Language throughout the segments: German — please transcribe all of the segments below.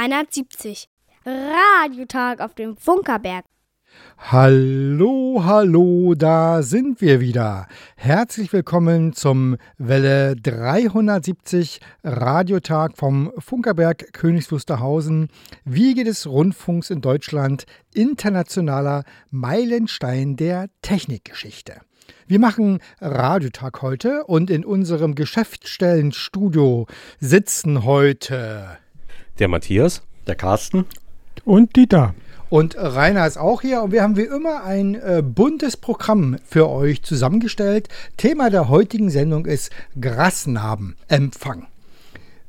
Welle 370. Radiotag auf dem Funkerberg. Hallo, hallo, da sind wir wieder. Herzlich willkommen zum Welle 370 Radiotag vom Funkerberg Königs Wusterhausen, Wiege des Rundfunks in Deutschland, internationaler Meilenstein der Technikgeschichte. Wir machen Radiotag heute und in unserem Geschäftsstellenstudio sitzen heute der Matthias, der Carsten und Dieter. Und Rainer ist auch hier und wir haben wie immer ein äh, buntes Programm für euch zusammengestellt. Thema der heutigen Sendung ist Grasnarbenempfang.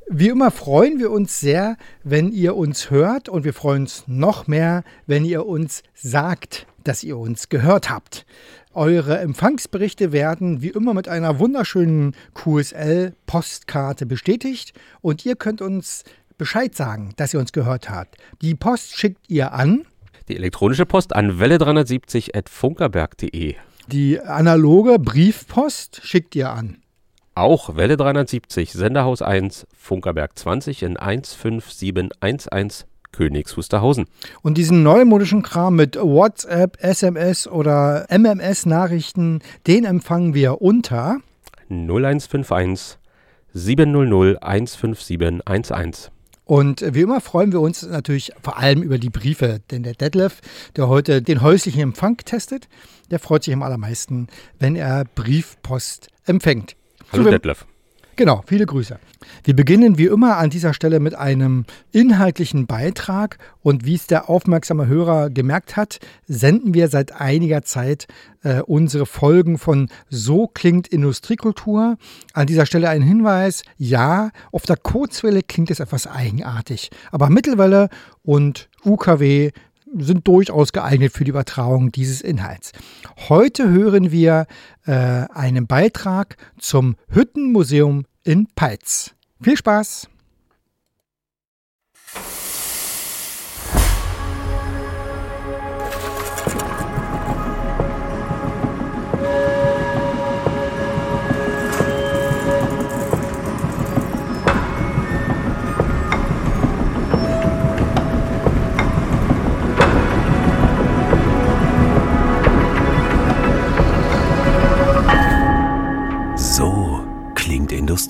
Wie immer freuen wir uns sehr, wenn ihr uns hört und wir freuen uns noch mehr, wenn ihr uns sagt, dass ihr uns gehört habt. Eure Empfangsberichte werden wie immer mit einer wunderschönen QSL-Postkarte bestätigt und ihr könnt uns Bescheid sagen, dass ihr uns gehört habt. Die Post schickt ihr an die elektronische Post an welle370.funkerberg.de. Die analoge Briefpost schickt ihr an. Auch Welle 370, Senderhaus 1, Funkerberg 20 in 15711 Königs Wusterhausen. Und diesen neumodischen Kram mit WhatsApp, SMS oder MMS-Nachrichten, den empfangen wir unter 0151 700 15711. Und wie immer freuen wir uns natürlich vor allem über die Briefe, denn der Detlef, der heute den häuslichen Empfang testet, der freut sich am allermeisten, wenn er Briefpost empfängt. Hallo Detlef. Genau, viele Grüße. Wir beginnen wie immer an dieser Stelle mit einem inhaltlichen Beitrag und wie es der aufmerksame Hörer gemerkt hat, senden wir seit einiger Zeit äh, unsere Folgen von So klingt Industriekultur. An dieser Stelle ein Hinweis, ja, auf der Kurzwelle klingt es etwas eigenartig, aber Mittelwelle und UKW sind durchaus geeignet für die Übertragung dieses Inhalts. Heute hören wir äh, einen Beitrag zum Hüttenmuseum in Peitz. Viel Spaß!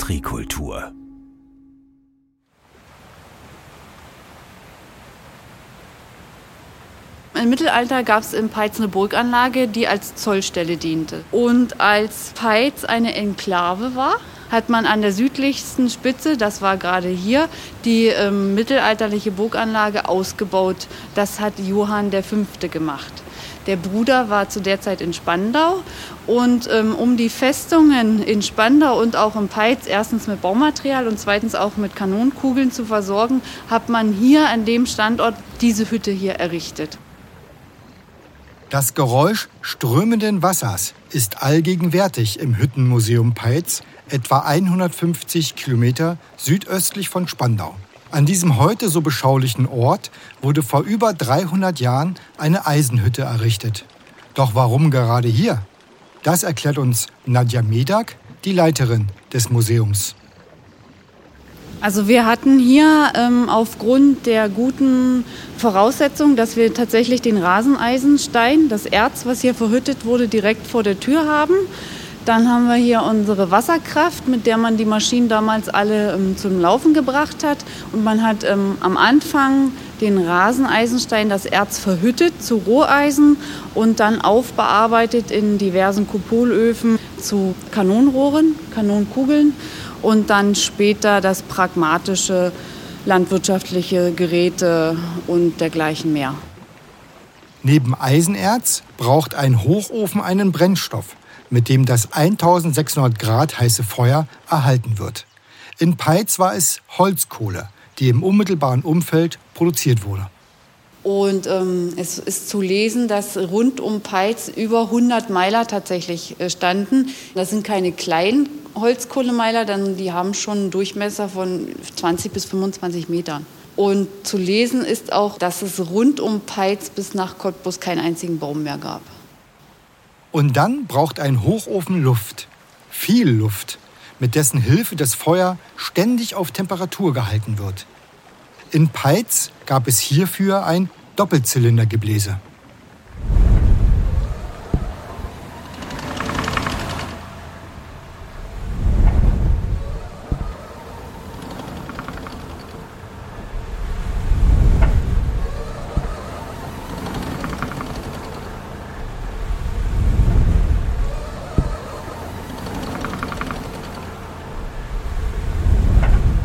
Industriekultur. Im Mittelalter gab es in Peitz eine Burganlage, die als Zollstelle diente. Und als Peitz eine Enklave war, hat man an der südlichsten Spitze, das war gerade hier, die ähm, mittelalterliche Burganlage ausgebaut. Das hat Johann V. gemacht. Der Bruder war zu der Zeit in Spandau und ähm, um die Festungen in Spandau und auch im Peitz erstens mit Baumaterial und zweitens auch mit Kanonenkugeln zu versorgen, hat man hier an dem Standort diese Hütte hier errichtet. Das Geräusch strömenden Wassers ist allgegenwärtig im Hüttenmuseum Peitz, etwa 150 Kilometer südöstlich von Spandau. An diesem heute so beschaulichen Ort wurde vor über 300 Jahren eine Eisenhütte errichtet. Doch warum gerade hier? Das erklärt uns Nadja Medak, die Leiterin des Museums. Also wir hatten hier ähm, aufgrund der guten Voraussetzung, dass wir tatsächlich den Raseneisenstein, das Erz, was hier verhüttet wurde, direkt vor der Tür haben. Dann haben wir hier unsere Wasserkraft, mit der man die Maschinen damals alle ähm, zum Laufen gebracht hat. Und man hat ähm, am Anfang den Raseneisenstein, das Erz verhüttet zu Roheisen und dann aufbearbeitet in diversen Kupolöfen zu Kanonenrohren, Kanonenkugeln und dann später das pragmatische landwirtschaftliche Geräte und dergleichen mehr. Neben Eisenerz braucht ein Hochofen einen Brennstoff mit dem das 1600 Grad heiße Feuer erhalten wird. In Peitz war es Holzkohle, die im unmittelbaren Umfeld produziert wurde. Und ähm, es ist zu lesen, dass rund um Peitz über 100 Meiler tatsächlich äh, standen. Das sind keine kleinen Holzkohlemeiler, denn die haben schon einen Durchmesser von 20 bis 25 Metern. Und zu lesen ist auch, dass es rund um Peitz bis nach Cottbus keinen einzigen Baum mehr gab. Und dann braucht ein Hochofen Luft, viel Luft, mit dessen Hilfe das Feuer ständig auf Temperatur gehalten wird. In Peitz gab es hierfür ein Doppelzylindergebläse.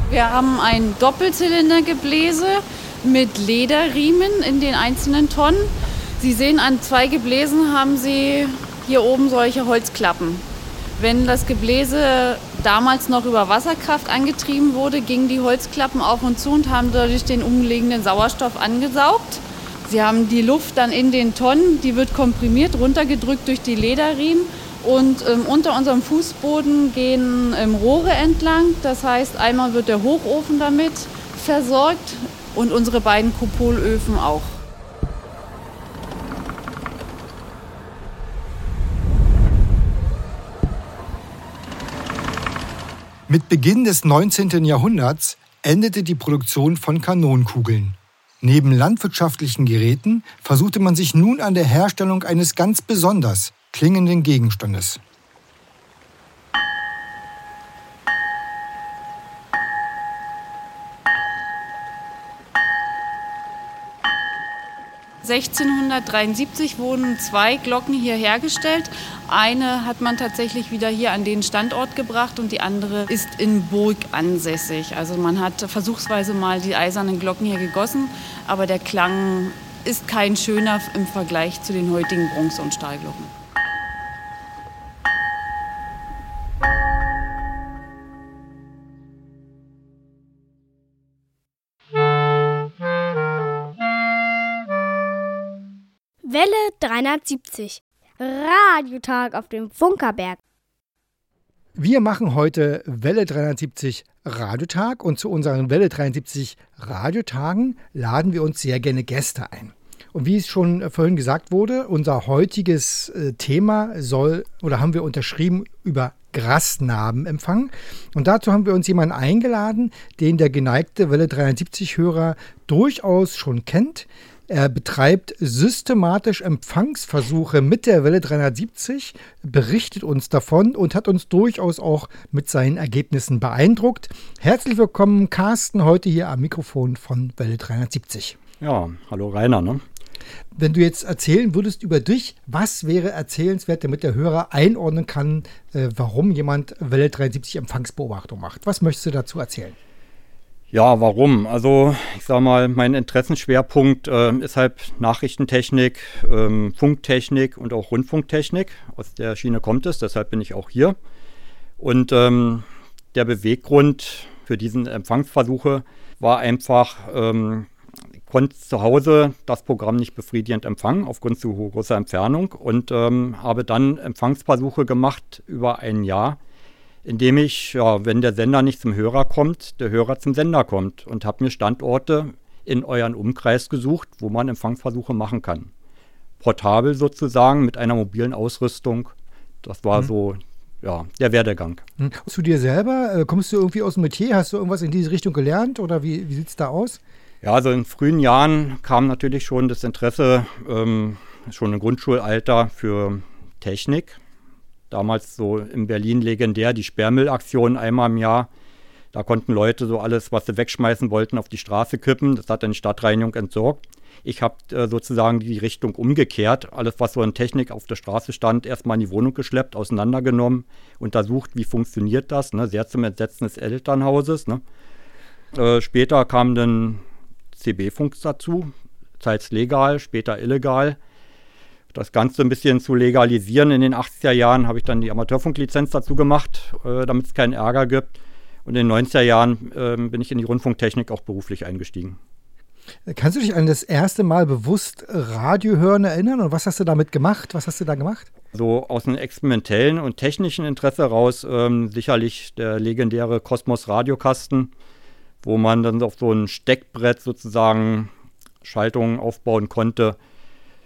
Wir haben ein Doppelzylindergebläse mit Lederriemen in den einzelnen Tonnen. Sie sehen, an zwei Gebläsen haben Sie hier oben solche Holzklappen. Wenn das Gebläse damals noch über Wasserkraft angetrieben wurde, gingen die Holzklappen auf und zu und haben dadurch den umliegenden Sauerstoff angesaugt. Sie haben die Luft dann in den Tonnen, die wird komprimiert, runtergedrückt durch die Lederriemen und ähm, unter unserem Fußboden gehen ähm, Rohre entlang. Das heißt, einmal wird der Hochofen damit versorgt und unsere beiden Kupolöfen auch. Mit Beginn des 19. Jahrhunderts endete die Produktion von Kanonenkugeln. Neben landwirtschaftlichen Geräten versuchte man sich nun an der Herstellung eines ganz besonders klingenden Gegenstandes. (1673) wurden zwei Glocken hier hergestellt. Eine hat man tatsächlich wieder hier an den Standort gebracht und die andere ist in Burg ansässig. Also man hat versuchsweise mal die eisernen Glocken hier gegossen, aber der Klang ist kein schöner im Vergleich zu den heutigen Bronze- und Stahlglocken. 370. Radiotag auf dem Funkerberg. Wir machen heute Welle 370 Radiotag und zu unseren Welle 370 Radiotagen laden wir uns sehr gerne Gäste ein. Und wie es schon vorhin gesagt wurde, unser heutiges äh, Thema soll oder haben wir unterschrieben über Grasnarbenempfang. Und dazu haben wir uns jemanden eingeladen, den der geneigte Welle 370-Hörer durchaus schon kennt. Er betreibt systematisch Empfangsversuche mit der Welle 370, berichtet uns davon und hat uns durchaus auch mit seinen Ergebnissen beeindruckt. Herzlich willkommen, Carsten, heute hier am Mikrofon von Welle 370. Ja, hallo Rainer. Ne? Wenn du jetzt erzählen würdest über dich, was wäre erzählenswert, damit der Hörer einordnen kann, äh, warum jemand Welle 370 Empfangsbeobachtung macht? Was möchtest du dazu erzählen? Ja, warum? Also ich sage mal, mein Interessenschwerpunkt äh, ist halt Nachrichtentechnik, ähm, Funktechnik und auch Rundfunktechnik. Aus der Schiene kommt es, deshalb bin ich auch hier. Und ähm, der Beweggrund für diesen Empfangsversuche war einfach, ähm, ich konnte zu Hause das Programm nicht befriedigend empfangen aufgrund zu großer Entfernung und ähm, habe dann Empfangsversuche gemacht über ein Jahr indem ich, ja, wenn der Sender nicht zum Hörer kommt, der Hörer zum Sender kommt und habe mir Standorte in euren Umkreis gesucht, wo man Empfangsversuche machen kann. Portabel sozusagen mit einer mobilen Ausrüstung. Das war mhm. so ja, der Werdegang. Mhm. Zu dir selber, äh, kommst du irgendwie aus dem Metier? Hast du irgendwas in diese Richtung gelernt oder wie, wie sieht es da aus? Ja, also in frühen Jahren kam natürlich schon das Interesse, ähm, schon im Grundschulalter für Technik damals so in Berlin legendär, die Sperrmüllaktion einmal im Jahr. Da konnten Leute so alles, was sie wegschmeißen wollten, auf die Straße kippen. Das hat dann die Stadtreinigung entsorgt. Ich habe äh, sozusagen die Richtung umgekehrt. Alles, was so in Technik auf der Straße stand, erstmal in die Wohnung geschleppt, auseinandergenommen, untersucht, wie funktioniert das. Ne? Sehr zum Entsetzen des Elternhauses. Ne? Äh, später kam dann CB-Funk dazu, teils legal, später illegal das Ganze ein bisschen zu legalisieren in den 80er Jahren, habe ich dann die Amateurfunklizenz dazu gemacht, äh, damit es keinen Ärger gibt. Und in den 90er Jahren äh, bin ich in die Rundfunktechnik auch beruflich eingestiegen. Kannst du dich an das erste Mal bewusst Radio hören erinnern und was hast du damit gemacht? Was hast du da gemacht? So aus einem experimentellen und technischen Interesse heraus ähm, sicherlich der legendäre Kosmos Radiokasten, wo man dann auf so ein Steckbrett sozusagen Schaltungen aufbauen konnte,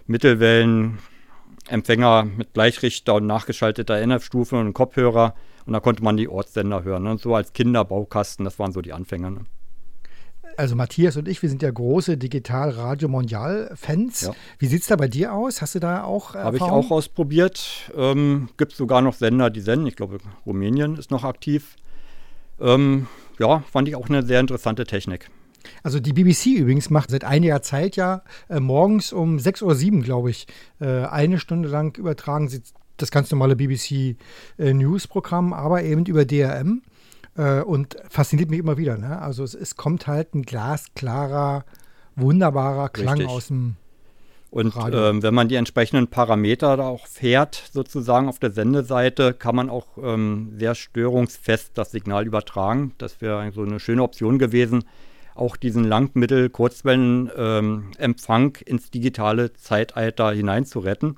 Mittelwellenempfänger mit Gleichrichter und nachgeschalteter NF-Stufe und Kopfhörer. Und da konnte man die Ortssender hören. Ne? So als Kinderbaukasten, das waren so die Anfänger. Ne? also Matthias und ich, wir sind ja große Digital Radio Mondial-Fans. Ja. Wie sieht es da bei dir aus? Hast du da auch Habe ich auch ausprobiert. Ähm, Gibt es sogar noch Sender, die senden. Ich glaube, Rumänien ist noch aktiv. Ähm, ja, fand ich auch eine sehr interessante Technik. Also die BBC übrigens macht seit einiger Zeit ja äh, morgens um 6.07 Uhr, glaube ich, äh, eine Stunde lang übertragen sie das ganz normale BBC äh, News-Programm, aber eben über DRM. Äh, und fasziniert mich immer wieder. Ne? Also es, es, kommt halt ein glasklarer, wunderbarer Klang Richtig. aus dem und ähm, wenn man die entsprechenden Parameter da auch fährt, sozusagen auf der Sendeseite, kann man auch ähm, sehr störungsfest das Signal übertragen. Das wäre so eine schöne Option gewesen, auch diesen Langmittel-Kurzwellenempfang ähm, ins digitale Zeitalter hineinzuretten,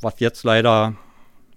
was jetzt leider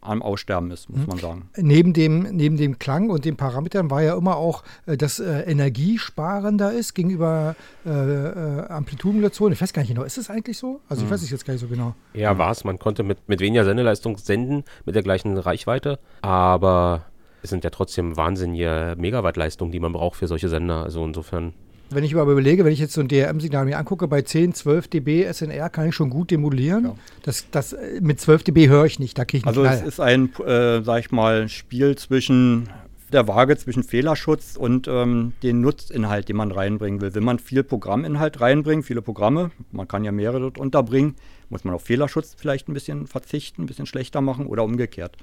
am Aussterben ist, muss mhm. man sagen. Neben dem, neben dem Klang und den Parametern war ja immer auch, äh, dass äh, energiesparender ist gegenüber äh, äh, Amplitudenmodulation. Ich weiß gar nicht genau, ist es eigentlich so? Also ich mhm. weiß es jetzt gar nicht so genau. Ja, war es. Man konnte mit, mit weniger Sendeleistung senden, mit der gleichen Reichweite, aber es sind ja trotzdem wahnsinnige Megawattleistungen, die man braucht für solche Sender. Also insofern wenn ich aber überlege, wenn ich jetzt so ein DRM-Signal mir angucke, bei 10, 12 dB SNR kann ich schon gut demodulieren. Ja. Das, das, mit 12 dB höre ich nicht, da kriege ich Also Knall. es ist ein, äh, sag ich mal, Spiel zwischen der Waage zwischen Fehlerschutz und ähm, den Nutzinhalt, den man reinbringen will. Will man viel Programminhalt reinbringen, viele Programme, man kann ja mehrere dort unterbringen, muss man auf Fehlerschutz vielleicht ein bisschen verzichten, ein bisschen schlechter machen oder umgekehrt.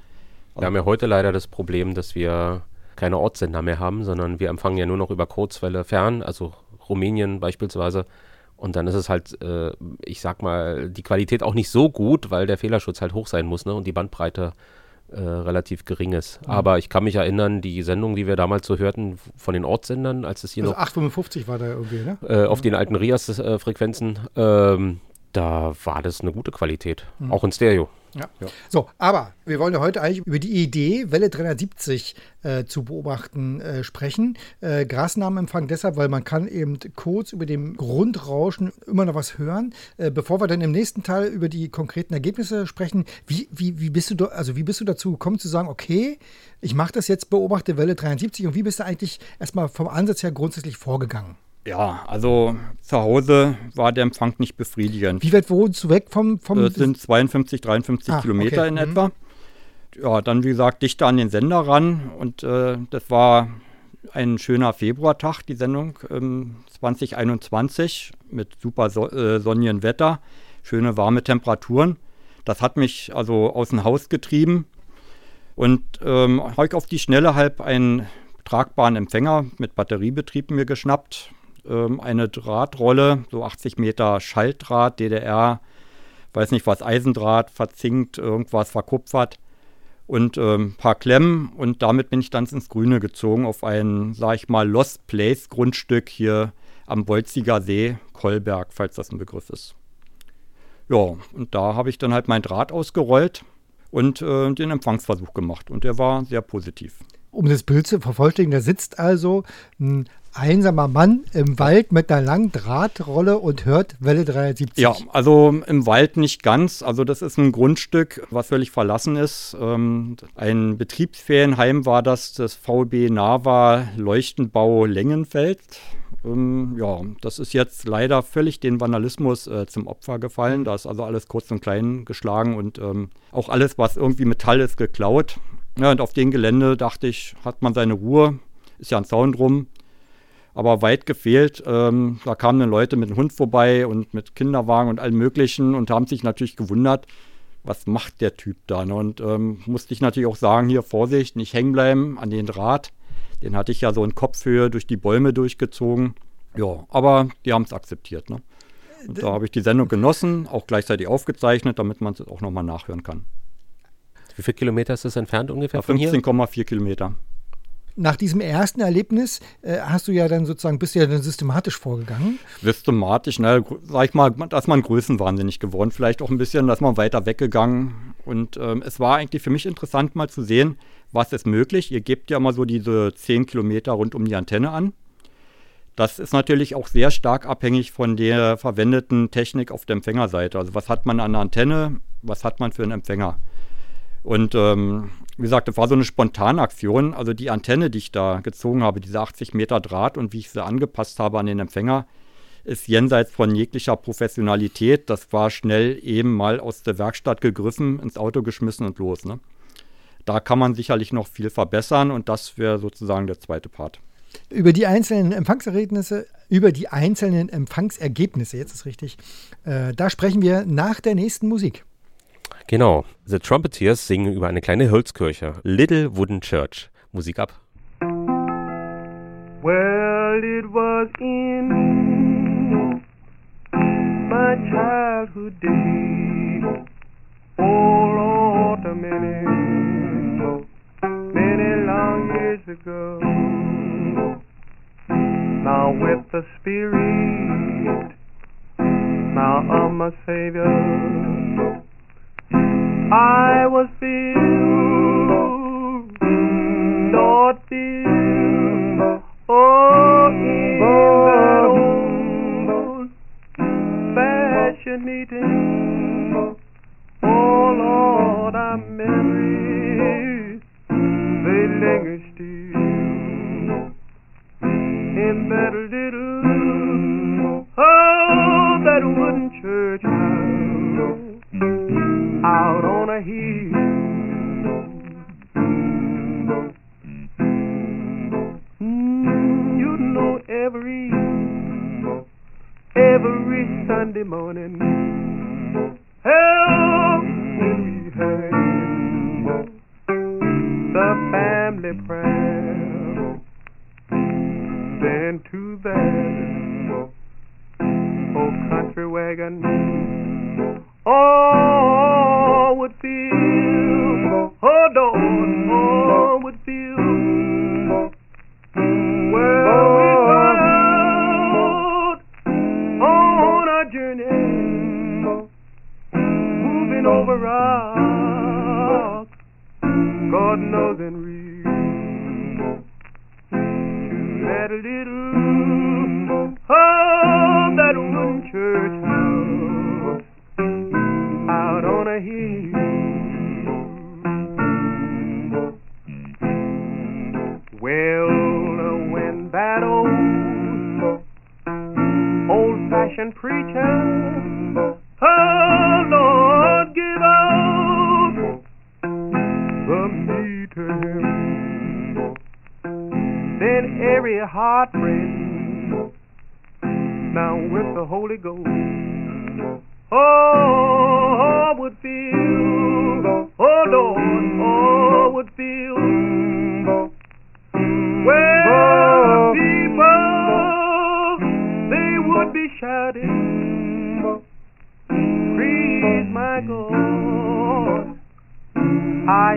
Also wir haben ja heute leider das Problem, dass wir keine Ortssender mehr haben, sondern wir empfangen ja nur noch über Kurzwelle fern, also Rumänien beispielsweise. Und dann ist es halt, äh, ich sag mal, die Qualität auch nicht so gut, weil der Fehlerschutz halt hoch sein muss ne? und die Bandbreite äh, relativ gering ist. Mhm. Aber ich kann mich erinnern, die Sendung, die wir damals so hörten von den Ortssendern, als es hier also noch. 855 war da irgendwie, ne? Äh, auf mhm. den alten RIAS-Frequenzen, ähm, da war das eine gute Qualität. Mhm. Auch in Stereo. Ja. ja. So, aber wir wollen ja heute eigentlich über die Idee, Welle 370 äh, zu beobachten, äh, sprechen. Äh, Grasnamenempfang deshalb, weil man kann eben kurz über dem Grundrauschen immer noch was hören. Äh, bevor wir dann im nächsten Teil über die konkreten Ergebnisse sprechen, wie, wie, wie, bist du also wie bist du dazu gekommen zu sagen, okay, ich mache das jetzt, beobachte Welle 73 und wie bist du eigentlich erstmal vom Ansatz her grundsätzlich vorgegangen? Ja, also zu Hause war der Empfang nicht befriedigend. Wie weit wohnst du weg vom... vom das sind 52, 53 ah, Kilometer okay. in mhm. etwa. Ja, dann wie gesagt dichter an den Sender ran und äh, das war ein schöner Februartag, die Sendung ähm, 2021 mit super so, äh, sonnigen Wetter, schöne warme Temperaturen. Das hat mich also aus dem Haus getrieben und ähm, habe ich auf die Schnelle halb einen tragbaren Empfänger mit Batteriebetrieb mir geschnappt, ähm, eine Drahtrolle, so 80 Meter Schaltdraht, DDR, weiß nicht was, Eisendraht, verzinkt, irgendwas verkupfert und ein ähm, paar Klemmen und damit bin ich dann ins Grüne gezogen auf ein, sag ich mal, Lost Place Grundstück hier am Bolziger See, Kolberg, falls das ein Begriff ist. Ja, und da habe ich dann halt mein Draht ausgerollt und äh, den Empfangsversuch gemacht und der war sehr positiv. Um das Bild zu vervollständigen, da sitzt also ein einsamer Mann im Wald mit einer langen Drahtrolle und hört Welle 370. Ja, also im Wald nicht ganz. Also das ist ein Grundstück, was völlig verlassen ist. Ähm, ein Betriebsferienheim war das, das VB Nava Leuchtenbau Längenfeld. Ähm, ja, das ist jetzt leider völlig den Vandalismus äh, zum Opfer gefallen. Da ist also alles kurz und klein geschlagen und ähm, auch alles, was irgendwie Metall ist, geklaut. Ja, und auf dem Gelände dachte ich, hat man seine Ruhe, ist ja ein Zaun drum aber weit gefehlt. Ähm, da kamen dann Leute mit dem Hund vorbei und mit Kinderwagen und allem Möglichen und haben sich natürlich gewundert, was macht der Typ da? Ne? Und ähm, musste ich natürlich auch sagen, hier Vorsicht, nicht hängen bleiben an den Draht. Den hatte ich ja so in Kopfhöhe durch die Bäume durchgezogen. Ja, aber die haben es akzeptiert. Ne? Und da habe ich die Sendung genossen, auch gleichzeitig aufgezeichnet, damit man es auch nochmal nachhören kann. Wie viele Kilometer ist das entfernt ungefähr? 15,4 Kilometer nach diesem ersten Erlebnis äh, hast du ja dann sozusagen, bist du ja dann systematisch vorgegangen. Systematisch, ne, sag ich mal, da ist man größenwahnsinnig geworden. Vielleicht auch ein bisschen, dass man weiter weggegangen. Und ähm, es war eigentlich für mich interessant, mal zu sehen, was ist möglich. Ihr gebt ja mal so diese 10 Kilometer rund um die Antenne an. Das ist natürlich auch sehr stark abhängig von der verwendeten Technik auf der Empfängerseite. Also was hat man an der Antenne, was hat man für einen Empfänger? Und ähm, wie gesagt, das war so eine spontane Aktion. Also die Antenne, die ich da gezogen habe, diese 80 Meter Draht und wie ich sie angepasst habe an den Empfänger, ist jenseits von jeglicher Professionalität. Das war schnell eben mal aus der Werkstatt gegriffen, ins Auto geschmissen und los. Ne? Da kann man sicherlich noch viel verbessern und das wäre sozusagen der zweite Part. Über die einzelnen Empfangsergebnisse, über die einzelnen Empfangsergebnisse, jetzt ist richtig, äh, da sprechen wir nach der nächsten Musik. Genau. The Trumpeteers singen über eine kleine Holzkirche. Little Wooden Church. Musik ab. Well, it was in my childhood days. Oh, Lord, many, many long years ago. Now with the Spirit, now of my Savior. I was filled, Lord filled, oh, in that old fashion meeting. Oh, Lord, our memories, they linger still in that little, oh, that wooden church out on a hill. Mm, you know every every Sunday morning, help me have the family prayer. Then to that old country wagon. Oh, would feel, oh, Lord, oh, then every heartbreak now with the Holy Ghost. Oh, would feel, oh Lord, oh would feel. Well, people, they would be shouting, praise my God. I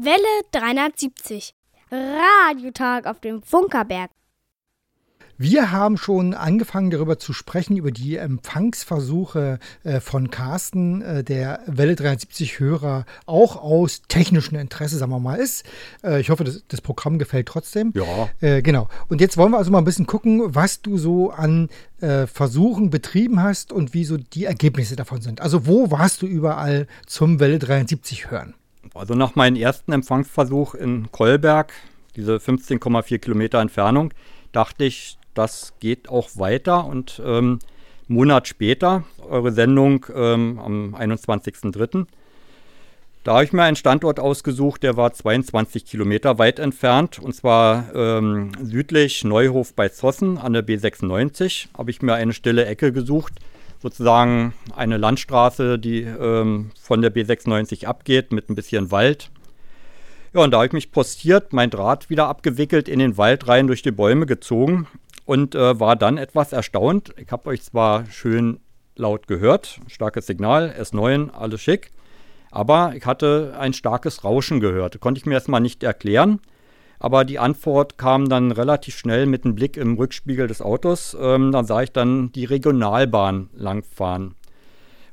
Welle 370. Radiotag auf dem Funkerberg. Wir haben schon angefangen darüber zu sprechen, über die Empfangsversuche äh, von Carsten, äh, der Welle 370 Hörer auch aus technischem Interesse, sagen wir mal, ist. Äh, ich hoffe, das, das, Programm gefällt trotzdem. Ja. Äh, genau. Und jetzt wollen wir also mal ein bisschen gucken, was du so an äh, Versuchen betrieben hast und wie so die Ergebnisse davon sind. Also wo warst du überall zum Welle 370 hören? Also nach meinem ersten Empfangsversuch in Kolberg, diese 15,4 Kilometer Entfernung, dachte ich, das geht auch weiter. Und ähm, einen Monat später, eure Sendung ähm, am 21.03., Da habe ich mir einen Standort ausgesucht, der war 22 Kilometer weit entfernt, und zwar ähm, südlich Neuhof bei Zossen an der B96. Habe ich mir eine stille Ecke gesucht, sozusagen eine Landstraße, die ähm, von der B96 abgeht mit ein bisschen Wald. Ja, und da habe ich mich postiert, mein Draht wieder abgewickelt, in den Wald rein, durch die Bäume gezogen und äh, war dann etwas erstaunt. Ich habe euch zwar schön laut gehört, starkes Signal, S9, alles schick, aber ich hatte ein starkes Rauschen gehört. Konnte ich mir erstmal nicht erklären. Aber die Antwort kam dann relativ schnell mit einem Blick im Rückspiegel des Autos. Ähm, da sah ich dann die Regionalbahn langfahren.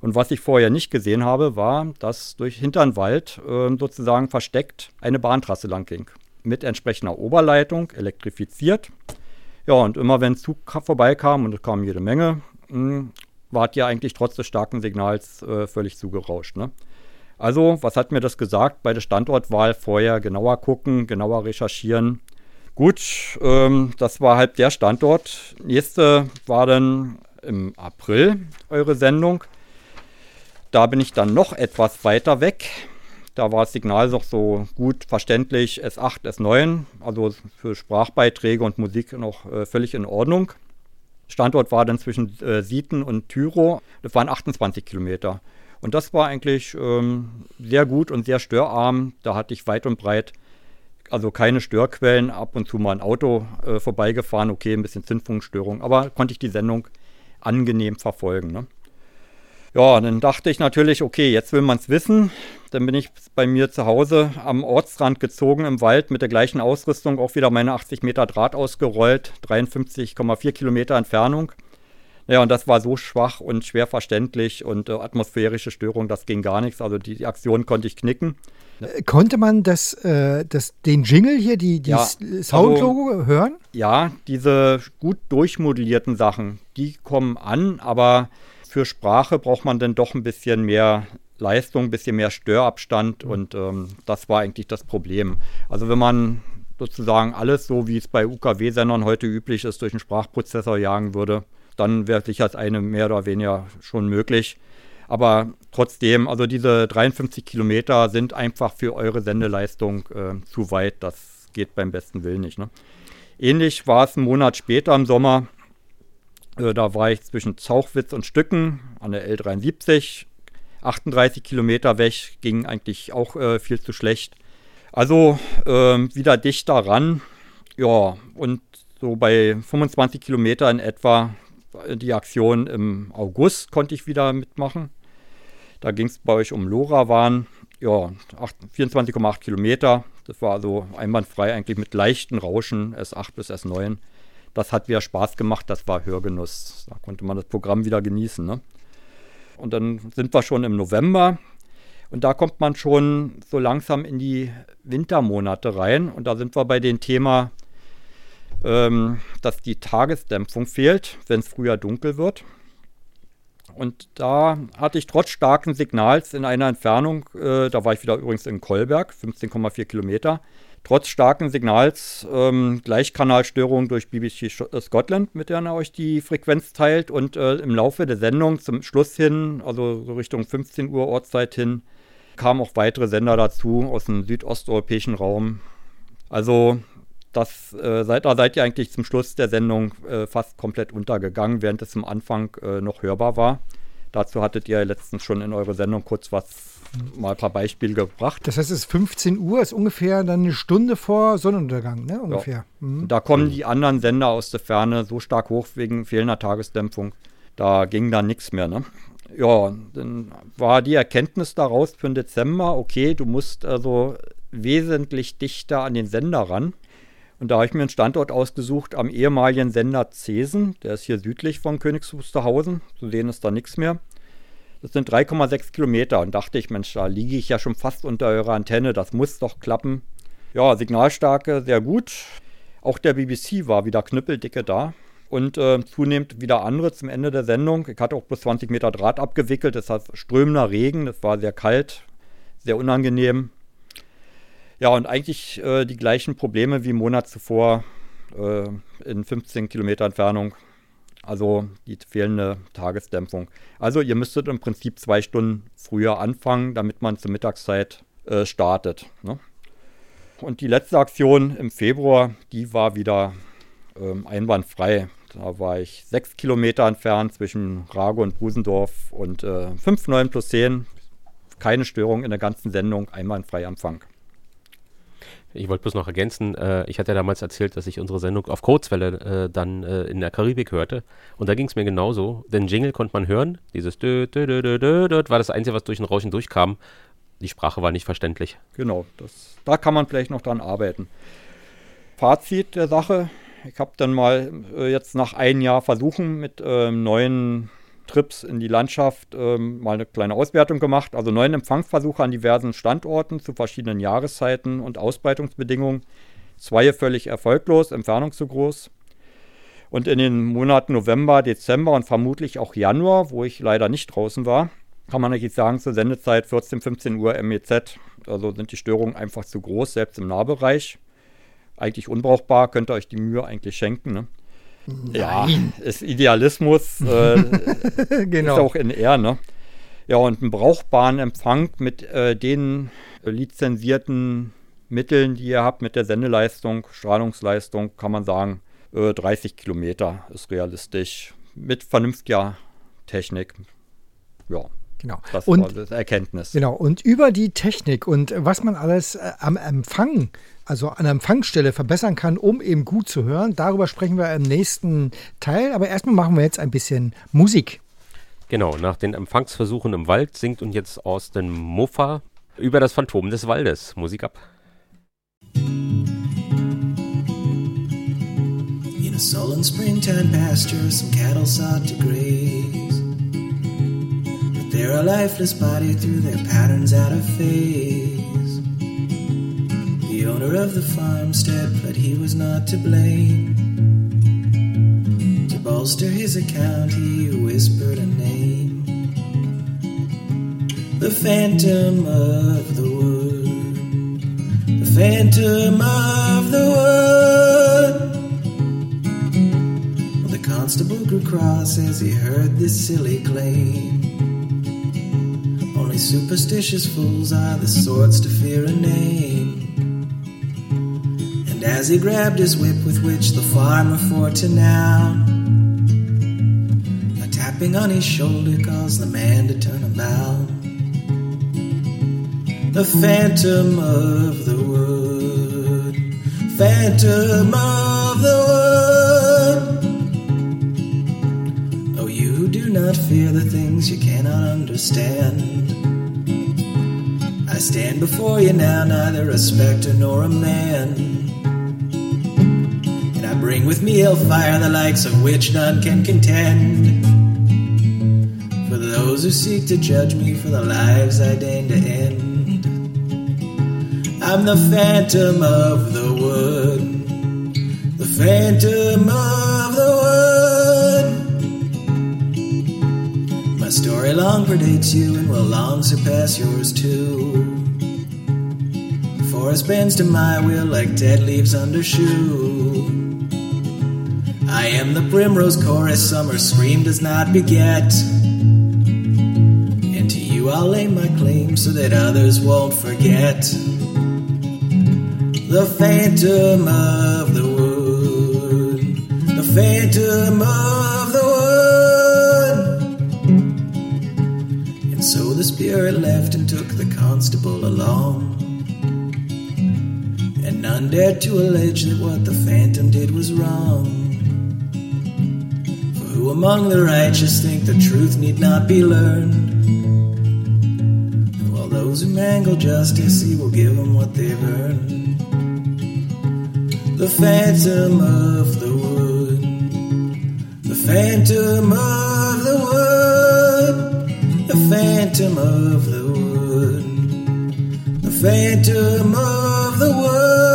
Und was ich vorher nicht gesehen habe, war, dass durch Hinternwald äh, sozusagen versteckt eine Bahntrasse lang ging. Mit entsprechender Oberleitung, elektrifiziert. Ja, und immer wenn Zug vorbeikam, und es kam jede Menge, mh, hm, wart ihr eigentlich trotz des starken Signals äh, völlig zugerauscht. Ne? Also, was hat mir das gesagt? Bei der Standortwahl vorher genauer gucken, genauer recherchieren. Gut, ähm, das war halt der Standort. Nächste war dann im April eure Sendung. Da bin ich dann noch etwas weiter weg. Da war das Signal noch so gut verständlich S8, S9, also für Sprachbeiträge und Musik noch äh, völlig in Ordnung. Standort war dann zwischen äh, Sieten und Tyro. Das waren 28 Kilometer. Und das war eigentlich ähm, sehr gut und sehr störarm. Da hatte ich weit und breit also keine Störquellen, ab und zu mal ein Auto äh, vorbeigefahren, okay, ein bisschen Zündfunkstörung, aber konnte ich die Sendung angenehm verfolgen. Ne? Ja, dann dachte ich natürlich, okay, jetzt will man es wissen. Dann bin ich bei mir zu Hause am Ortsrand gezogen im Wald mit der gleichen Ausrüstung, auch wieder meine 80 Meter Draht ausgerollt, 53,4 Kilometer Entfernung. Ja, und das war so schwach und schwer verständlich und äh, atmosphärische Störung, das ging gar nichts. Also die, die Aktion konnte ich knicken. Äh, konnte man das, äh, das, den Jingle hier, die, die ja, Soundlogo also, hören? Ja, diese gut durchmodellierten Sachen, die kommen an, aber für Sprache braucht man dann doch ein bisschen mehr Leistung, ein bisschen mehr Störabstand mhm. und ähm, das war eigentlich das Problem. Also wenn man sozusagen alles so, wie es bei UKW-Sendern heute üblich ist, durch einen Sprachprozessor jagen würde, dann wäre sicher das eine mehr oder weniger schon möglich. Aber trotzdem, also diese 53 Kilometer sind einfach für eure Sendeleistung äh, zu weit. Das geht beim besten Willen nicht. Ne? Ähnlich war es einen Monat später im Sommer. Äh, da war ich zwischen Zauchwitz und Stücken an der L73. 38 Kilometer weg, ging eigentlich auch äh, viel zu schlecht. Also äh, wieder dichter ran. Ja, und so bei 25 Kilometer in etwa die Aktion im August konnte ich wieder mitmachen. Da ging es bei euch um LoRaWAN. Ja, 24,8 Kilometer. Das war also einwandfrei eigentlich mit leichten Rauschen, S8 bis S9 das hat wieder Spaß gemacht, das war Hörgenuss. Da konnte man das Programm wieder genießen. Ne? Und dann sind wir schon im November und da kommt man schon so langsam in die Wintermonate rein und da sind wir bei dem Thema, ähm, dass die Tagesdämpfung fehlt, wenn es früher dunkel wird. Und da hatte ich trotz starken Signals in einer Entfernung, äh, da war ich wieder übrigens in Kolberg, 15,4 Kilometer, trotz starken Signals ähm, Gleichkanalstörungen durch BBC äh, Scotland, mit der er euch die Frequenz teilt. Und äh, im Laufe der Sendung zum Schluss hin, also so Richtung 15 Uhr Ortszeit hin, kamen auch weitere Sender dazu aus dem südosteuropäischen Raum. Also das, äh, seid, da seid ihr eigentlich zum Schluss der Sendung äh, fast komplett untergegangen, während es am Anfang äh, noch hörbar war. Dazu hattet ihr letztens schon in eurer Sendung kurz was mal ein paar Beispiele gebracht. Das heißt, es ist 15 Uhr, ist ungefähr dann eine Stunde vor Sonnenuntergang, ne? Ungefähr. Ja. Mhm. Da kommen die anderen Sender aus der Ferne so stark hoch wegen fehlender Tagesdämpfung. Da ging dann nichts mehr, ne? Ja, dann war die Erkenntnis daraus für den Dezember, okay, du musst also wesentlich dichter an den Sender ran. Und da habe ich mir einen Standort ausgesucht am ehemaligen Sender Zesen, der ist hier südlich von Königs Wusterhausen. Zu sehen ist da nichts mehr. Das sind 3,6 Kilometer und dachte ich, Mensch, da liege ich ja schon fast unter eurer Antenne, das muss doch klappen. Ja, Signalstärke sehr gut. Auch der BBC war wieder knüppeldicke da. Und äh, zunehmend wieder andere zum Ende der Sendung. Ich hatte auch bis 20 Meter Draht abgewickelt. Das hat strömender Regen. Das war sehr kalt, sehr unangenehm. Ja, und eigentlich äh, die gleichen Probleme wie im Monat zuvor äh, in 15 Kilometer Entfernung. also die fehlende Tagesdämpfung. Also ihr müsstet im Prinzip zwei Stunden früher anfangen, damit man zur Mittagszeit äh, startet. Ne? Und die letzte Aktion im Februar, die war wieder ähm, einwandfrei. Da war ich sechs Kilometer entfernt zwischen Rago und Busendorf und äh, 5, 9 plus 10. Keine Störung in der ganzen Sendung, einwandfrei Anfang. Ich wollte bloß noch ergänzen, äh, ich hatte ja damals erzählt, dass ich unsere Sendung auf Kurzwelle äh, dann äh, in der Karibik hörte. Und da ging es mir genauso. Den Jingle konnte man hören. Dieses dö, dö, dö, dö, dö, dö, war das Einzige, was durch den Rauschen durchkam. Die Sprache war nicht verständlich. Genau, das, da kann man vielleicht noch dran arbeiten. Fazit der Sache. Ich habe dann mal äh, jetzt nach einem Jahr versuchen mit ähm, neuen Trips in die Landschaft ähm, mal eine kleine Auswertung gemacht. Also neun Empfangsversuche an diversen Standorten zu verschiedenen Jahreszeiten und Ausbreitungsbedingungen. Zwei völlig erfolglos, Entfernung zu groß. Und in den Monaten November, Dezember und vermutlich auch Januar, wo ich leider nicht draußen war, kann man eigentlich sagen, zur Sendezeit 14, 15 Uhr MEZ. Also sind die Störungen einfach zu groß, selbst im Nahbereich. Eigentlich unbrauchbar, könnt ihr euch die Mühe eigentlich schenken. Ne? Ja, ist Idealismus, äh, genau. ist auch in R, ne? Ja, und einen brauchbaren Empfang mit äh, den lizenzierten Mitteln, die ihr habt, mit der Sendeleistung, Strahlungsleistung, kann man sagen, äh, 30 Kilometer ist realistisch. Mit vernünftiger Technik. Ja, Genau. das und war das Erkenntnis. Genau, und über die Technik und was man alles äh, am Empfang, also an der Empfangsstelle verbessern kann, um eben gut zu hören, darüber sprechen wir im nächsten Teil. Aber erstmal machen wir jetzt ein bisschen Musik. Genau, nach den Empfangsversuchen im Wald singt und jetzt Austin Muffa über das Phantom des Waldes. Musik ab. In a sullen springtime pasture, some cattle sought to graze. But they're a lifeless body through their patterns out of phase. The owner of the farmstead pled he was not to blame. To bolster his account, he whispered a name. The phantom of the wood. The phantom of the wood. Well, the constable grew cross as he heard this silly claim. Only superstitious fools are the sorts to fear a name. And as he grabbed his whip with which the farmer for to now, a tapping on his shoulder caused the man to turn about. The phantom of the wood, phantom of the wood. Oh, you who do not fear the things you cannot understand. I stand before you now, neither a specter nor a man. And I bring with me hellfire, the likes of which none can contend. For those who seek to judge me for the lives I deign to end. I'm the phantom of the wood, the phantom of the wood. Story long predates you and will long surpass yours too. Forest bends to my will like dead leaves under shoe. I am the primrose chorus, summer scream does not beget. And to you I'll lay my claim so that others won't forget. The phantom of the wood, the phantom of spirit left and took the constable along. And none dared to allege that what the phantom did was wrong. For who among the righteous think the truth need not be learned? While those who mangle justice, he will give them what they've earned. The phantom of the wood, the phantom of the wood, phantom of the wood, the phantom of the wood.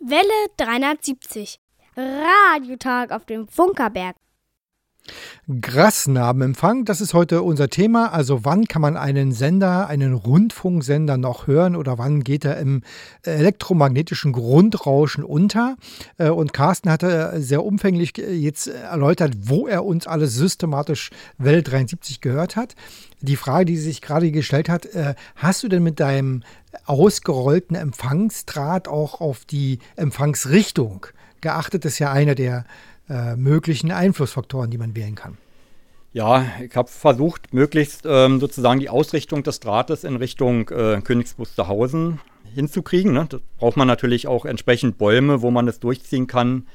Welle 370. Radiotag auf dem Funkerberg. Grasnarbenempfang, das ist heute unser Thema. Also wann kann man einen Sender, einen Rundfunksender noch hören oder wann geht er im elektromagnetischen Grundrauschen unter? Äh, und Carsten hatte sehr umfänglich jetzt erläutert, wo er uns alles systematisch Welle 73 gehört hat. Die Frage, die sich gerade gestellt hat, äh, hast du denn mit deinem ausgerollten Empfangsdraht auch auf die Empfangsrichtung geachtet? Das ist ja einer der äh, möglichen Einflussfaktoren, die man wählen kann. Ja, ich habe versucht, möglichst ähm, sozusagen die Ausrichtung des Drahtes in Richtung äh, Königs hinzukriegen. Ne? Da braucht man natürlich auch entsprechend Bäume, wo man das durchziehen kann.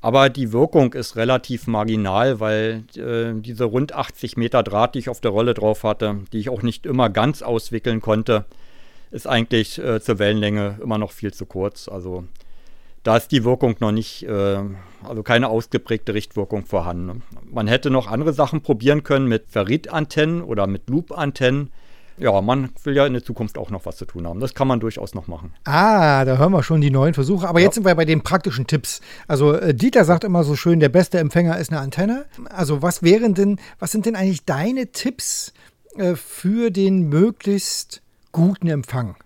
Aber die Wirkung ist relativ marginal, weil äh, diese rund 80 Meter Draht, die ich auf der Rolle drauf hatte, die ich auch nicht immer ganz auswickeln konnte, ist eigentlich äh, zur Wellenlänge immer noch viel zu kurz. Also da ist die Wirkung noch nicht, äh, also keine ausgeprägte Richtwirkung vorhanden. Man hätte noch andere Sachen probieren können mit Ferritantennen oder mit Loop-Antennen. Ja, man will ja in der Zukunft auch noch was zu tun haben. Das kann man durchaus noch machen. Ah, da hören wir schon die neuen Versuche. Aber ja. jetzt sind wir bei den praktischen Tipps. Also äh, Dieter sagt immer so schön, der beste Empfänger ist eine Antenne. Also was wären denn, was sind denn eigentlich deine Tipps äh, für den möglichst guten Empfang?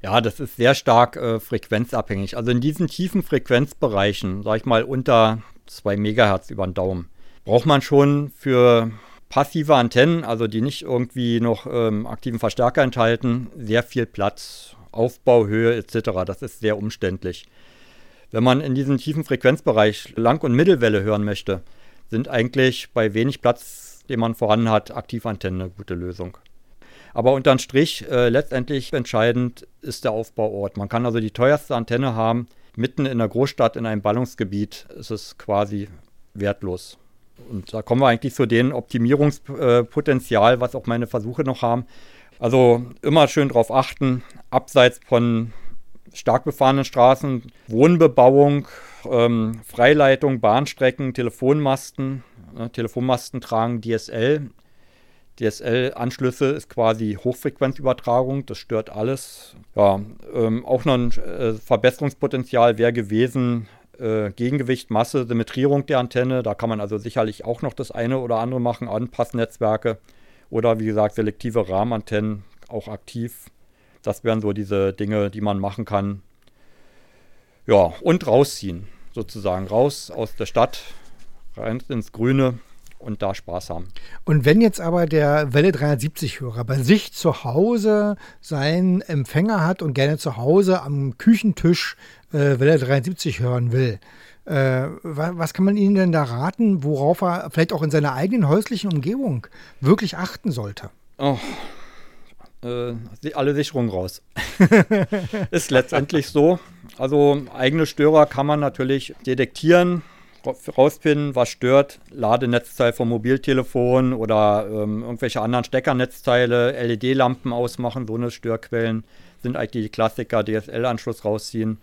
Ja, das ist sehr stark äh, frequenzabhängig. Also in diesen tiefen Frequenzbereichen, sag ich mal unter 2 Megahertz über den Daumen, braucht man schon für passive Antennen, also die nicht irgendwie noch ähm, aktiven Verstärker enthalten, sehr viel Platz, Aufbauhöhe etc. Das ist sehr umständlich. Wenn man in diesem tiefen Frequenzbereich Lang- und Mittelwelle hören möchte, sind eigentlich bei wenig Platz, den man vorhanden hat, Aktivantennen eine gute Lösung. Aber unterm Strich, äh, letztendlich entscheidend ist der Aufbauort. Man kann also die teuerste Antenne haben. Mitten in der Großstadt, in einem Ballungsgebiet, ist es quasi wertlos. Und da kommen wir eigentlich zu dem Optimierungspotenzial, was auch meine Versuche noch haben. Also immer schön darauf achten, abseits von stark befahrenen Straßen, Wohnbebauung, ähm, Freileitung, Bahnstrecken, Telefonmasten. Ne, Telefonmasten tragen DSL DSL-Anschlüsse ist quasi Hochfrequenzübertragung, das stört alles. Ja, ähm, auch noch ein äh, Verbesserungspotenzial wäre gewesen, äh, Gegengewicht, Masse, Symmetrierung der Antenne. Da kann man also sicherlich auch noch das eine oder andere machen, Anpassnetzwerke oder wie gesagt selektive Rahmenantennen auch aktiv. Das wären so diese Dinge, die man machen kann. Ja, und rausziehen, sozusagen raus aus der Stadt, rein ins Grüne, und da Spaß haben. Und wenn jetzt aber der Welle 370-Hörer bei sich zu Hause seinen Empfänger hat und gerne zu Hause am Küchentisch äh, Welle 73 hören will, äh, was kann man Ihnen denn da raten, worauf er vielleicht auch in seiner eigenen häuslichen Umgebung wirklich achten sollte? Oh, äh, alle Sicherungen raus. ist letztendlich so. Also eigene Störer kann man natürlich detektieren rauspinnen, was stört. Ladenetzteil vom Mobiltelefon oder ähm, irgendwelche anderen Steckernetzteile, LED-Lampen ausmachen, so eine Störquellen sind eigentlich die Klassiker, DSL-Anschluss rausziehen.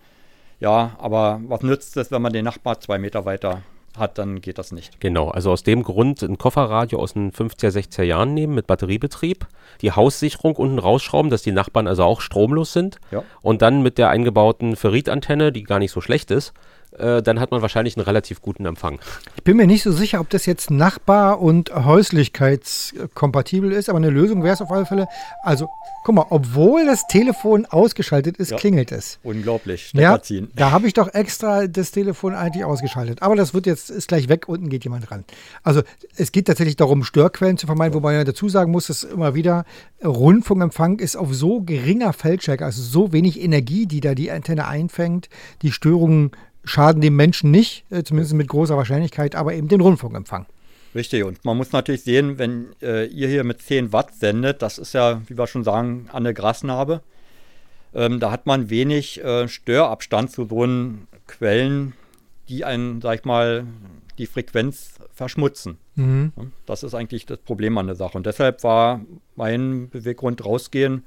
Ja, aber was nützt es, wenn man den Nachbar zwei Meter weiter hat, dann geht das nicht. Genau, also aus dem Grund ein Kofferradio aus den 50er, 60er Jahren nehmen mit Batteriebetrieb, die Haussicherung unten rausschrauben, dass die Nachbarn also auch stromlos sind ja. und dann mit der eingebauten Ferritantenne, die gar nicht so schlecht ist, äh, dann hat man wahrscheinlich einen relativ guten Empfang. Ich bin mir nicht so sicher, ob das jetzt Nachbar- und Häuslichkeitskompatibel ist, aber eine Lösung wäre es auf alle Fälle. Also, guck mal, obwohl das Telefon ausgeschaltet ist, ja. klingelt es. Unglaublich, ja. Da habe ich doch extra das Telefon eigentlich ausgeschaltet. Aber das wird jetzt, ist gleich weg, unten geht jemand ran. Also, es geht tatsächlich darum, Störquellen zu vermeiden, ja. wobei man ja dazu sagen muss, dass immer wieder Rundfunkempfang ist auf so geringer Feldstärke, also so wenig Energie, die da die Antenne einfängt, die Störungen schaden dem Menschen nicht, äh, zumindest mit großer Wahrscheinlichkeit, aber eben den Rundfunkempfang. Richtig, und man muss natürlich sehen, wenn äh, ihr hier mit 10 Watt sendet, das ist ja, wie wir schon sagen, an der Grasnarbe, ähm, da hat man wenig äh, Störabstand zu so Quellen, die einen, sag ich mal, die Frequenz verschmutzen. Mhm. Das ist eigentlich das Problem an der Sache. Und deshalb war mein Beweggrund rausgehen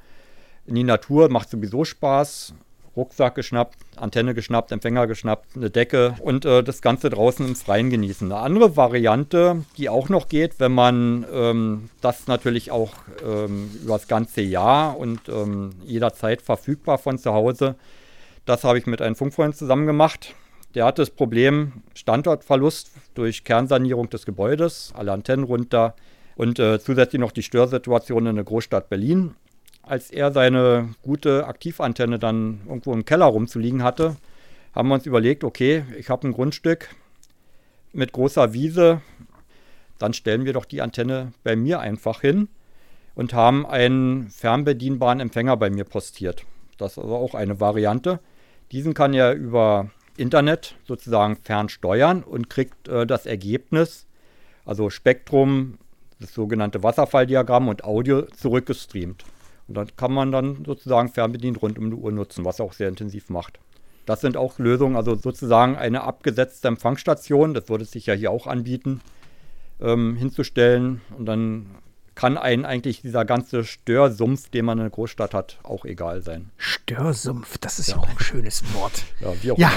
in die Natur, macht sowieso Spaß. Rucksack geschnappt, Antenne geschnappt, Empfänger geschnappt, eine Decke und äh, das Ganze draußen im Freien genießen. Eine andere Variante, die auch noch geht, wenn man ähm, das natürlich auch ähm, über das ganze Jahr und ähm, jederzeit verfügbar von zu Hause, das habe ich mit einem Funkfreund zusammen gemacht. Der hat das Problem Standortverlust durch Kernsanierung des Gebäudes, alle Antennen runter und äh, zusätzlich noch die Störsituation in der Großstadt Berlin. Als er seine gute Aktivantenne dann irgendwo im Keller rumzuliegen hatte, haben wir uns überlegt, okay, ich habe ein Grundstück mit großer Wiese, dann stellen wir doch die Antenne bei mir einfach hin und haben einen fernbedienbaren Empfänger bei mir postiert. Das ist also auch eine Variante. Diesen kann er über Internet sozusagen fernsteuern und kriegt äh, das Ergebnis, also Spektrum, das sogenannte Wasserfalldiagramm und Audio zurückgestreamt. Und dann kann man dann sozusagen fernbedient rund um die Uhr nutzen, was auch sehr intensiv macht. Das sind auch Lösungen, also sozusagen eine abgesetzte Empfangsstation, das würde sich ja hier auch anbieten, ähm, hinzustellen. Und dann kann einen eigentlich dieser ganze Störsumpf, den man in der Großstadt hat, auch egal sein. Störsumpf, das ist ja, auch ein schönes Wort. Ja, wie auch Ja,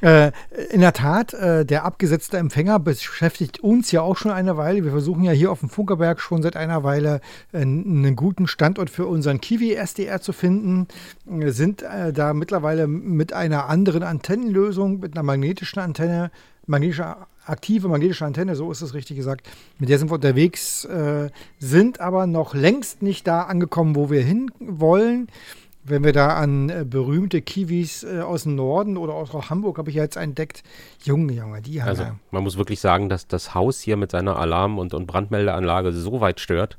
immer. äh, in der Tat, äh, der abgesetzte Empfänger beschäftigt uns ja auch schon eine Weile. Wir versuchen ja hier auf dem Funkerberg schon seit einer Weile äh, einen guten Standort für unseren Kiwi SDR zu finden. Wir sind äh, da mittlerweile mit einer anderen Antennenlösung, mit einer magnetischen Antenne, magnetische, aktive magnetische Antenne, so ist es richtig gesagt. Mit der sind wir unterwegs, äh, sind aber noch längst nicht da angekommen, wo wir hin wollen. Wenn wir da an äh, berühmte Kiwis äh, aus dem Norden oder aus auch Hamburg habe ich ja jetzt entdeckt. Junge, Junge, die haben Also man muss wirklich sagen, dass das Haus hier mit seiner Alarm- und, und Brandmeldeanlage so weit stört,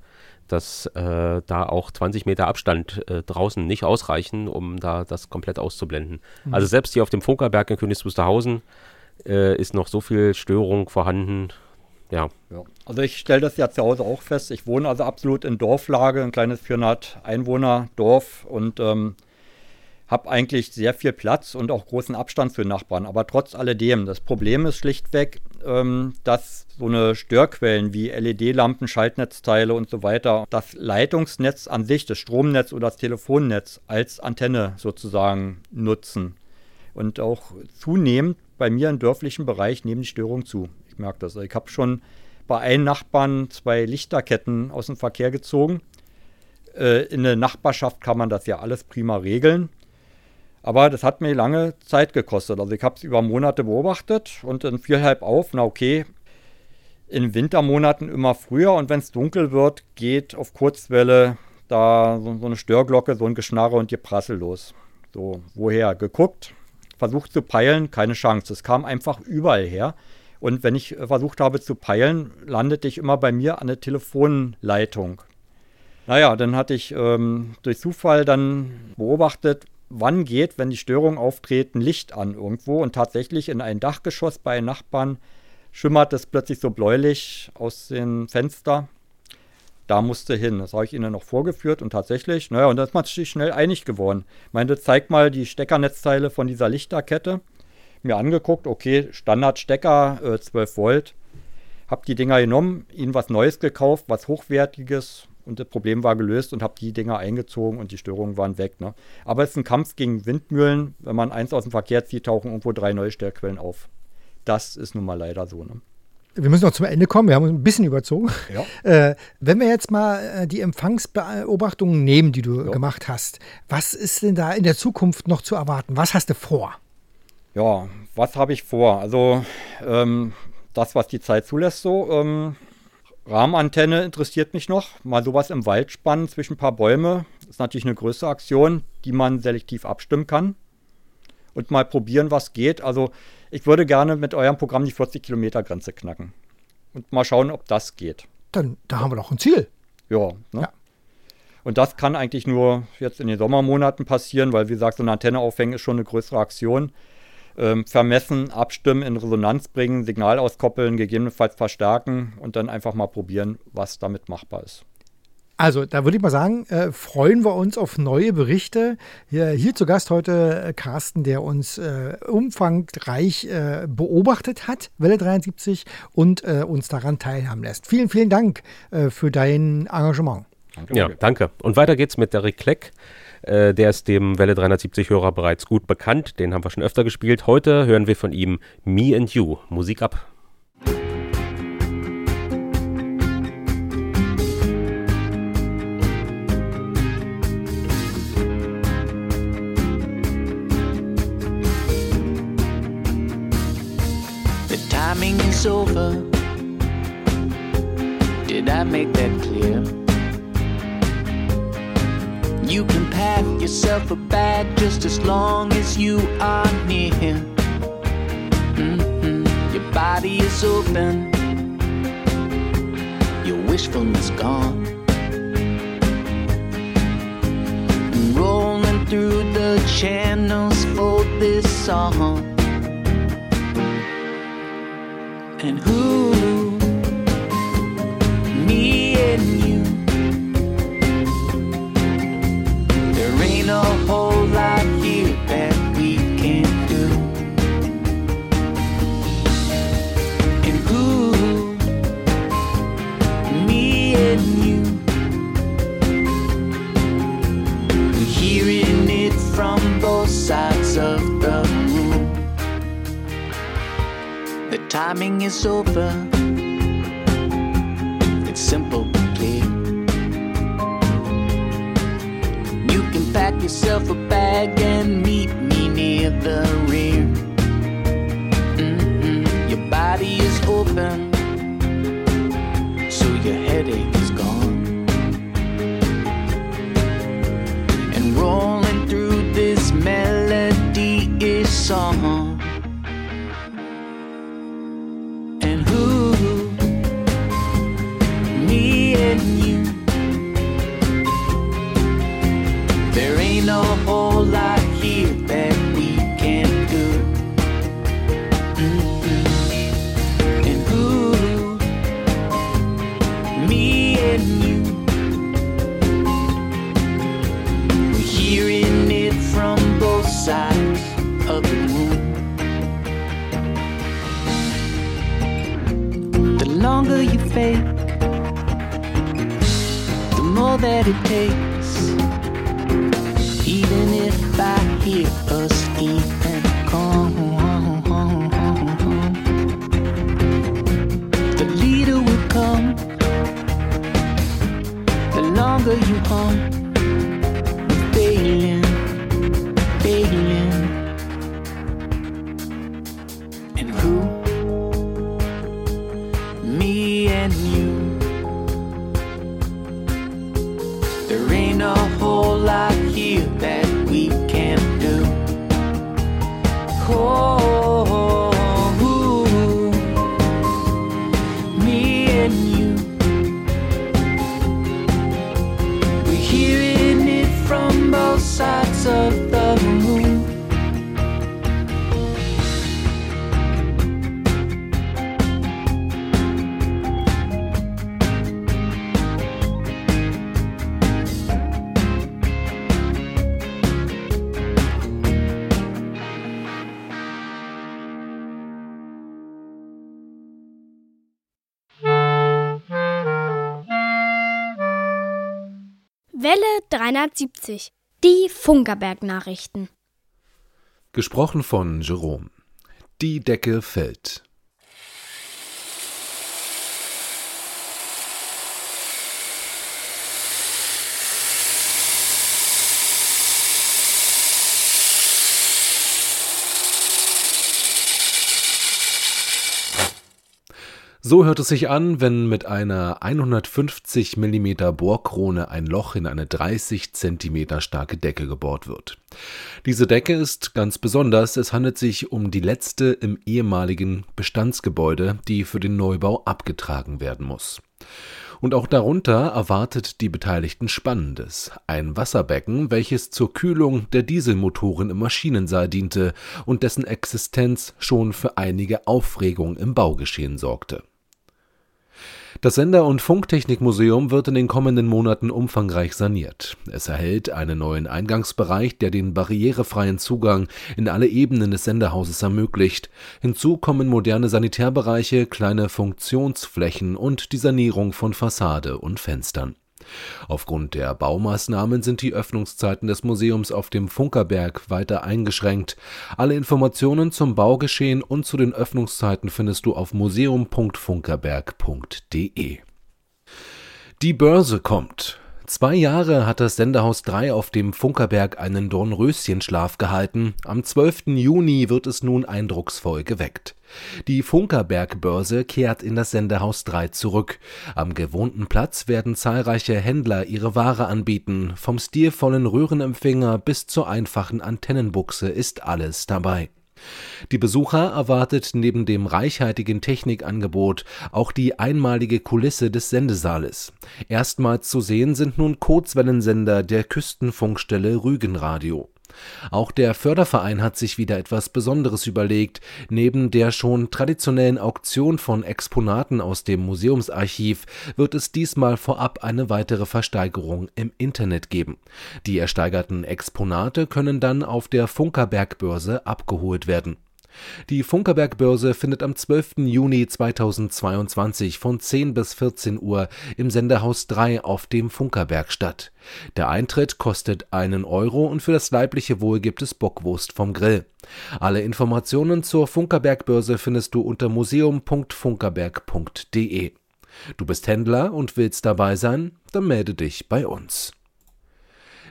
dass äh, da auch 20 Meter Abstand äh, draußen nicht ausreichen, um da das komplett auszublenden. Also selbst hier auf dem Funkerberg in Königs Wusterhausen äh, ist noch so viel Störung vorhanden. Ja, Ja. Also ich stelle das ja zu Hause auch fest. Ich wohne also absolut in Dorflage, ein kleines 400 Einwohner Dorf und ähm, habe eigentlich sehr viel Platz und auch großen Abstand zu den Nachbarn. Aber trotz alledem, das Problem ist schlichtweg, ähm, dass so eine Störquellen wie LED-Lampen, Schaltnetzteile und so weiter, das Leitungsnetz an sich, das Stromnetz oder das Telefonnetz als Antenne sozusagen nutzen. Und auch zunehmend bei mir im dörflichen Bereich nehmen die Störungen zu. Ich merke das. Ich habe schon bei einem Nachbarn zwei Lichterketten aus dem Verkehr gezogen. Äh, in der Nachbarschaft kann man das ja alles prima regeln. Aber das hat mir lange Zeit gekostet. Also ich habe es über Monate beobachtet und dann fiel halb auf, na okay, in Wintermonaten immer früher und wenn es dunkel wird, geht auf Kurzwelle da so, so eine Störglocke, so ein Geschnarre und Geprassel los. So, woher? Geguckt, versucht zu peilen, keine Chance. Es kam einfach überall her. Und wenn ich äh, versucht habe zu peilen, landete ich immer bei mir an der Telefonleitung. Naja, dann hatte ich ähm, durch Zufall dann beobachtet, wann geht, wenn die Störungen auftreten, Licht an irgendwo. Und tatsächlich in ein Dachgeschoss bei Nachbarn schimmert es plötzlich so bläulich aus dem Fenster. Da musste hin. Das habe ich ihnen noch vorgeführt und tatsächlich, naja, und da ist man sich schnell einig geworden. Ich meinte, zeig mal die Steckernetzteile von dieser Lichterkette. Mir angeguckt, okay, Standardstecker, äh, 12 Volt. Hab die Dinger genommen, ihnen was Neues gekauft, was Hochwertiges und das Problem war gelöst und habe die Dinger eingezogen und die Störungen waren weg. Ne? Aber es ist ein Kampf gegen Windmühlen. Wenn man eins aus dem Verkehr zieht, tauchen irgendwo drei neue Störquellen auf. Das ist nun mal leider so. Ne? Wir müssen noch zum Ende kommen. Wir haben uns ein bisschen überzogen. Ja. Äh, wenn wir jetzt mal äh, die Empfangsbeobachtungen nehmen, die du Ja. gemacht hast, was ist denn da in der Zukunft noch zu erwarten? Was hast du vor? Ja, was habe ich vor? Also ähm, das, was die Zeit zulässt, so. Ähm, Rahmenantenne interessiert mich noch. Mal sowas im Wald spannen zwischen ein paar Bäume. Ist natürlich eine größere Aktion, die man selektiv abstimmen kann. Und mal probieren, was geht. Also ich würde gerne mit eurem Programm die 40 Kilometer Grenze knacken. Und mal schauen, ob das geht. Dann, da haben wir doch ein Ziel. Ja, ne? Ja. Und das kann eigentlich nur jetzt in den Sommermonaten passieren, weil, wie gesagt, so eine Antenne aufhängen ist schon eine größere Aktion. Ähm, vermessen, abstimmen, in Resonanz bringen, Signal auskoppeln, gegebenenfalls verstärken und dann einfach mal probieren, was damit machbar ist. Also, da würde ich mal sagen, äh, freuen wir uns auf neue Berichte. Hier, hier zu Gast heute äh, Carsten, der uns äh, umfangreich äh, beobachtet hat, Welle 73, und äh, uns daran teilhaben lässt. Vielen, vielen Dank äh, für dein Engagement. Danke. Ja, danke. Und weiter geht's mit Derek Kleck. Der ist dem Welle 370-Hörer bereits gut bekannt. Den haben wir schon öfter gespielt. Heute hören wir von ihm Me and You. Musik ab. Is over. Did I make that clear? You can pack yourself a bag just as long as you are near. Mhm. Your body is open, your wishfulness gone. Rolling through the channels for this song. And who? Timing is over. 1970. Die Funkerberg-Nachrichten. Gesprochen von Jerome. Die Decke fällt. So hört es sich an, wenn mit einer 150 mm Bohrkrone ein Loch in eine 30 cm starke Decke gebohrt wird. Diese Decke ist ganz besonders, es handelt sich um die letzte im ehemaligen Bestandsgebäude, die für den Neubau abgetragen werden muss. Und auch darunter erwartet die Beteiligten Spannendes. Ein Wasserbecken, welches zur Kühlung der Dieselmotoren im Maschinensaal diente und dessen Existenz schon für einige Aufregung im Baugeschehen sorgte. Das Sender- und Funktechnikmuseum wird in den kommenden Monaten umfangreich saniert. Es erhält einen neuen Eingangsbereich, der den barrierefreien Zugang in alle Ebenen des Senderhauses ermöglicht. Hinzu kommen moderne Sanitärbereiche, kleine Funktionsflächen und die Sanierung von Fassade und Fenstern. Aufgrund der Baumaßnahmen sind die Öffnungszeiten des Museums auf dem Funkerberg weiter eingeschränkt. Alle Informationen zum Baugeschehen und zu den Öffnungszeiten findest du auf museum.funkerberg.de. Die Börse kommt. Zwei Jahre hat das Sendehaus 3 auf dem Funkerberg einen Dornröschenschlaf gehalten. Am 12. Juni wird es nun eindrucksvoll geweckt. Die Funkerberg-Börse kehrt in das Sendehaus 3 zurück. Am gewohnten Platz werden zahlreiche Händler ihre Ware anbieten. Vom stilvollen Röhrenempfänger bis zur einfachen Antennenbuchse ist alles dabei. Die Besucher erwartet neben dem reichhaltigen Technikangebot auch die einmalige Kulisse des Sendesaales. Erstmals zu sehen sind nun Kurzwellensender der Küstenfunkstelle Rügenradio. Auch der Förderverein hat sich wieder etwas Besonderes überlegt. Neben der schon traditionellen Auktion von Exponaten aus dem Museumsarchiv wird es diesmal vorab eine weitere Versteigerung im Internet geben. Die ersteigerten Exponate können dann auf der Funkerbergbörse abgeholt werden die Funkerberg-Börse findet am 12. Juni 2022 von 10 bis 14 Uhr im Sendehaus 3 auf dem Funkerberg statt. Der Eintritt kostet einen Euro und für das leibliche Wohl gibt es Bockwurst vom Grill. Alle Informationen zur Funkerberg-Börse findest du unter museum.funkerberg.de. Du bist Händler und willst dabei sein? Dann melde dich bei uns.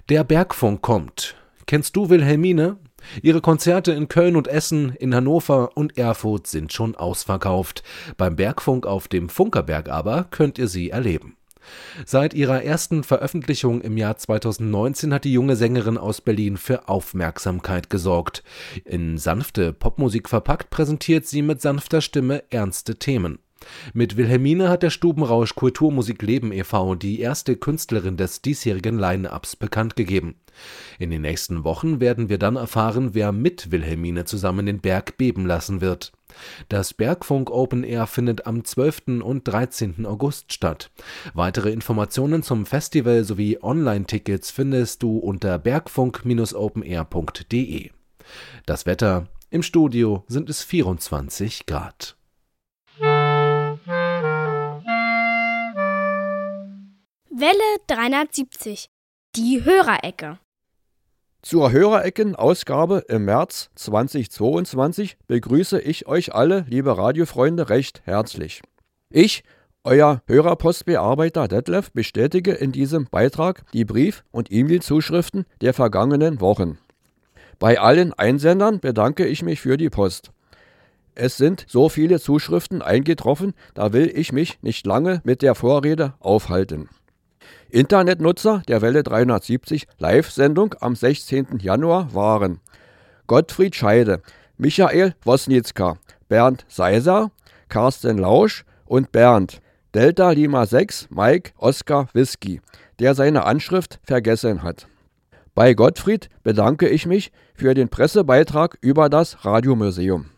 Der Bergfunk kommt. Kennst du Wilhelmine? Ihre Konzerte in Köln und Essen, in Hannover und Erfurt sind schon ausverkauft. Beim Bergfunk auf dem Funkerberg aber könnt ihr sie erleben. Seit ihrer ersten Veröffentlichung im Jahr 2019 hat die junge Sängerin aus Berlin für Aufmerksamkeit gesorgt. In sanfte Popmusik verpackt präsentiert sie mit sanfter Stimme ernste Themen. Mit Wilhelmine hat der Stubenrausch Kulturmusik Leben e.V. die erste Künstlerin des diesjährigen Line-Ups bekannt gegeben. In den nächsten Wochen werden wir dann erfahren, wer mit Wilhelmine zusammen den Berg beben lassen wird. Das Bergfunk Open Air findet am 12. und 13. August statt. Weitere Informationen zum Festival sowie Online-Tickets findest du unter bergfunk-openair.de. Das Wetter im Studio sind es 24 Grad. Welle 370. Die Hörerecke. Zur Hörerecken-Ausgabe im März 2022 begrüße ich euch alle, liebe Radiofreunde, recht herzlich. Ich, euer Hörerpostbearbeiter Detlef, bestätige in diesem Beitrag die Brief- und E-Mail-Zuschriften der vergangenen Wochen. Bei allen Einsendern bedanke ich mich für die Post. Es sind so viele Zuschriften eingetroffen, da will ich mich nicht lange mit der Vorrede aufhalten. Internetnutzer der Welle 370 Live-Sendung am 16. Januar waren Gottfried Scheide, Michael Wosnitzka, Bernd Seiser, Carsten Lausch und Bernd Delta Lima 6 Mike Oscar Whisky, der seine Anschrift vergessen hat. Bei Gottfried bedanke ich mich für den Pressebeitrag über das Radiomuseum.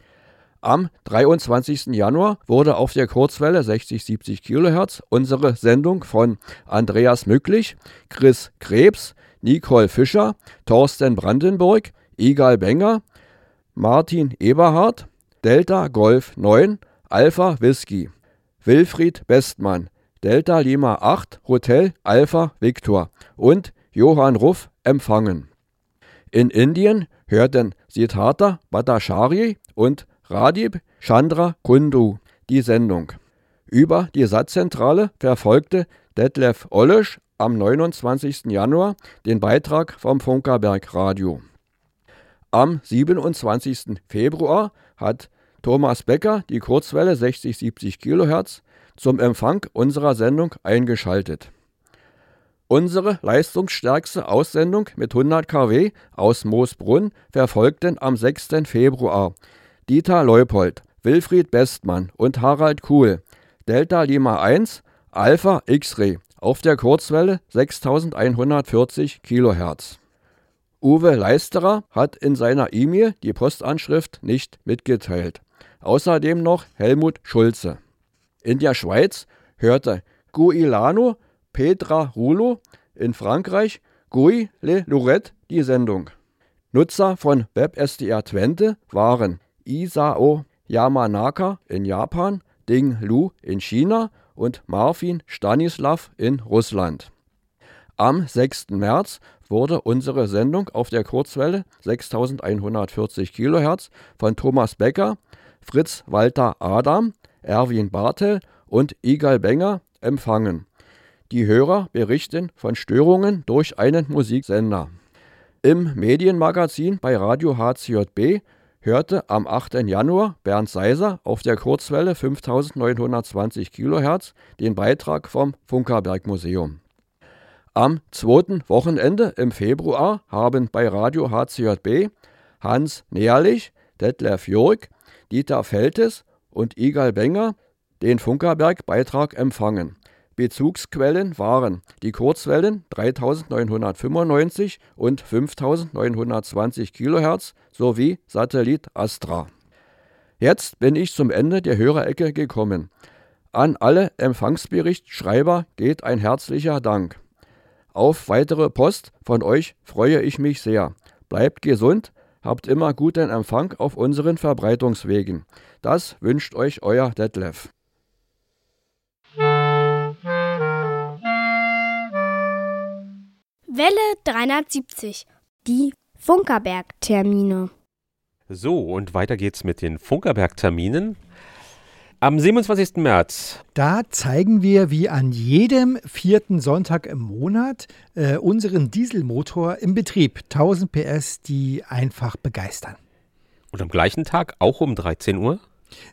Am 23. Januar wurde auf der Kurzwelle 60-70 kHz unsere Sendung von Andreas Mücklich, Chris Krebs, Nicole Fischer, Thorsten Brandenburg, Igal Benger, Martin Eberhardt, Delta Golf 9, Alpha Whisky, Wilfried Bestmann, Delta Lima 8, Hotel Alpha Victor und Johann Ruff empfangen. In Indien hörten Siddhartha Bhattacharya und Radib Chandra Kundu die Sendung. Über die Satzzentrale verfolgte Detlef Ollesch am 29. Januar den Beitrag vom Funkerberg Radio. Am 27. Februar hat Thomas Becker die Kurzwelle 60-70 kHz zum Empfang unserer Sendung eingeschaltet. Unsere leistungsstärkste Aussendung mit 100 kW aus Moosbrunn verfolgten am 6. Februar Dieter Leupold, Wilfried Bestmann und Harald Kuhl, Delta Lima 1, Alpha X-Ray auf der Kurzwelle 6140 kHz. Uwe Leisterer hat in seiner E-Mail die Postanschrift nicht mitgeteilt. Außerdem noch Helmut Schulze. In der Schweiz hörte Guilano Petra Rulo, in Frankreich Guy Le Lorette die Sendung. Nutzer von WebSDR Twente waren Isao Yamanaka in Japan, Ding Lu in China und Marfin Stanislav in Russland. Am 6. März wurde unsere Sendung auf der Kurzwelle 6140 kHz von Thomas Becker, Fritz Walter Adam, Erwin Bartel und Igal Benger empfangen. Die Hörer berichten von Störungen durch einen Musiksender. Im Medienmagazin bei Radio HCJB hörte am 8. Januar Bernd Seiser auf der Kurzwelle 5920 kHz den Beitrag vom Funkerberg Museum. Am zweiten Wochenende im Februar haben bei Radio HCJB Hans Nährlich, Detlef Jörg, Dieter Feltes und Igal Benger den Funkerberg-Beitrag empfangen. Bezugsquellen waren die Kurzwellen 3995 und 5920 kHz sowie Satellit Astra. Jetzt bin ich zum Ende der Hörerecke gekommen. An alle Empfangsberichtschreiber geht ein herzlicher Dank. Auf weitere Post von euch freue ich mich sehr. Bleibt gesund, habt immer guten Empfang auf unseren Verbreitungswegen. Das wünscht euch euer Detlef. Welle 370. Die Funkerberg-Termine. So, und weiter geht's mit den Funkerberg-Terminen. Am 27. März. Da zeigen wir wie an jedem vierten Sonntag im Monat äh, unseren Dieselmotor im Betrieb. 1000 PS, die einfach begeistern. Und am gleichen Tag, auch um 13 Uhr?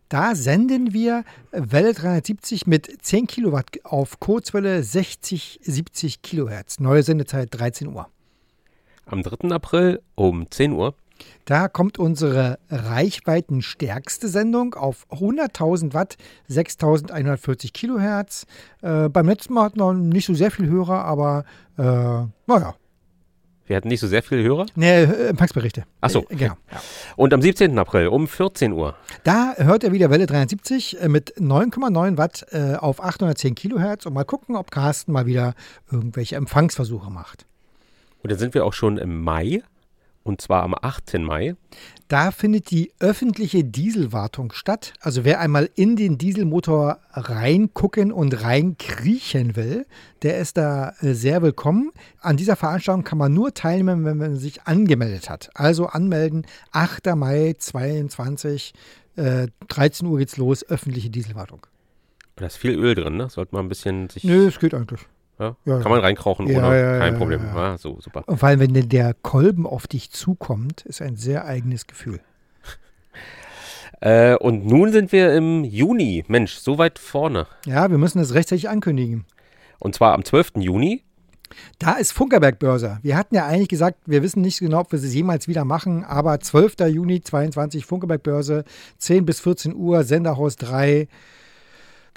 Da senden wir Welle 370 mit 10 Kilowatt auf Kurzwelle 60, 70 Kilohertz. Neue Sendezeit 13 Uhr. Am 3. April um 10 Uhr. Da kommt unsere reichweitenstärkste Sendung auf 100.000 Watt, 6.140 Kilohertz. Äh, beim letzten Mal hatten wir nicht so sehr viel Hörer, aber äh, naja. Wir hatten nicht so sehr viele Hörer? Ne, Empfangsberichte. Ach so. Äh, genau. Und am 17. April um 14 Uhr. Da hört er wieder Welle 73 äh, mit 9,9 Watt äh, auf 810 Kilohertz und mal gucken, ob Carsten mal wieder irgendwelche Empfangsversuche macht. Und dann sind wir auch schon im Mai. Und zwar am 8. Mai. Da findet die öffentliche Dieselwartung statt. Also wer einmal in den Dieselmotor reingucken und reinkriechen will, der ist da äh, sehr willkommen. An dieser Veranstaltung kann man nur teilnehmen, wenn man sich angemeldet hat. Also anmelden, 8. Mai 22, äh, 13 Uhr geht's los, öffentliche Dieselwartung. Da ist viel Öl drin, ne? Sollte man ein bisschen sich. Nö, es geht eigentlich. Ja? Ja, Kann man reinkrauchen ja, ohne, kein Problem. ja. Ah, so, super. Und vor allem, wenn denn der Kolben auf dich zukommt, ist ein sehr eigenes Gefühl. Äh, und nun sind wir im Juni. Mensch, so weit vorne. Ja, wir müssen das rechtzeitig ankündigen. Und zwar am 12. Juni. Da ist Funkerberg-Börse. Wir hatten ja eigentlich gesagt, wir wissen nicht genau, ob wir sie jemals wieder machen, aber 12. Juni 22 Funkerberg-Börse, 10 bis 14 Uhr, Senderhaus 3.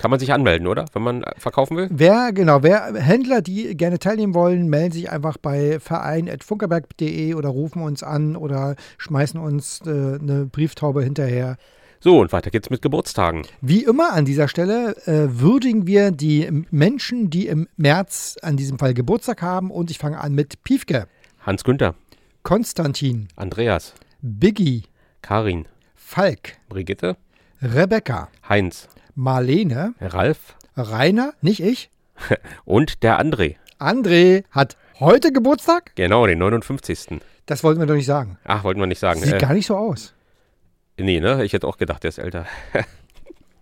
Kann man sich anmelden, oder? Wenn man äh, verkaufen will? Wer, genau, wer Händler, die gerne teilnehmen wollen, melden sich einfach bei verein.funkerberg.de oder rufen uns an oder schmeißen uns äh, eine Brieftaube hinterher. So, und weiter geht's mit Geburtstagen. Wie immer an dieser Stelle äh, würdigen wir die Menschen, die im März an diesem Fall Geburtstag haben. Und ich fange an mit Piefke, Hans Günther, Konstantin, Andreas, Biggie, Karin, Falk, Brigitte, Rebecca, Heinz, Marlene, Ralf Rainer, nicht ich, und der André. André hat heute Geburtstag? Genau, den 59. Das wollten wir doch nicht sagen. Ach, wollten wir nicht sagen. Sieht Äh, gar nicht so aus. nee, ne? Ich hätte auch gedacht, der ist älter.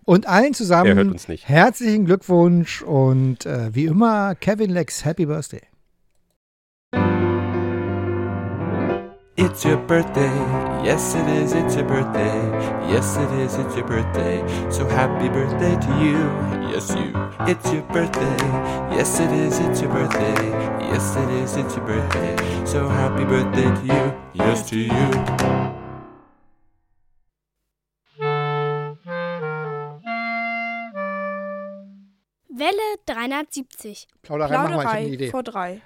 Und allen hört zusammen uns nicht. herzlichen Glückwunsch und äh, wie immer Kevin Lex Happy Birthday. It's your birthday, yes it is, it's your birthday, yes it is, it's your birthday, so happy birthday to you, yes you. It's your birthday, yes it is, it's your birthday, yes it is, it's your birthday, so happy birthday to you, yes to you. Welle 370. Plauderei, machen wir, ich Plauderei vor drei.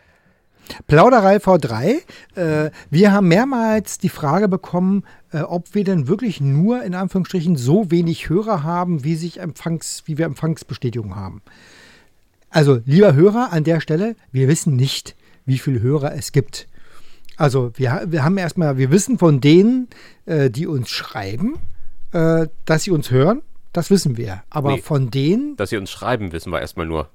Plauderei V3. Äh, wir haben mehrmals die Frage bekommen, äh, ob wir denn wirklich nur in Anführungsstrichen so wenig Hörer haben, wie, sich Empfangs, wie wir Empfangsbestätigung haben. Also, lieber Hörer, an der Stelle, wir wissen nicht, wie viele Hörer es gibt. Also, wir, wir haben erstmal, wir wissen von denen, äh, die uns schreiben, äh, dass sie uns hören. Das wissen wir. Aber Nee. von denen, Dass sie uns schreiben, wissen wir erstmal nur.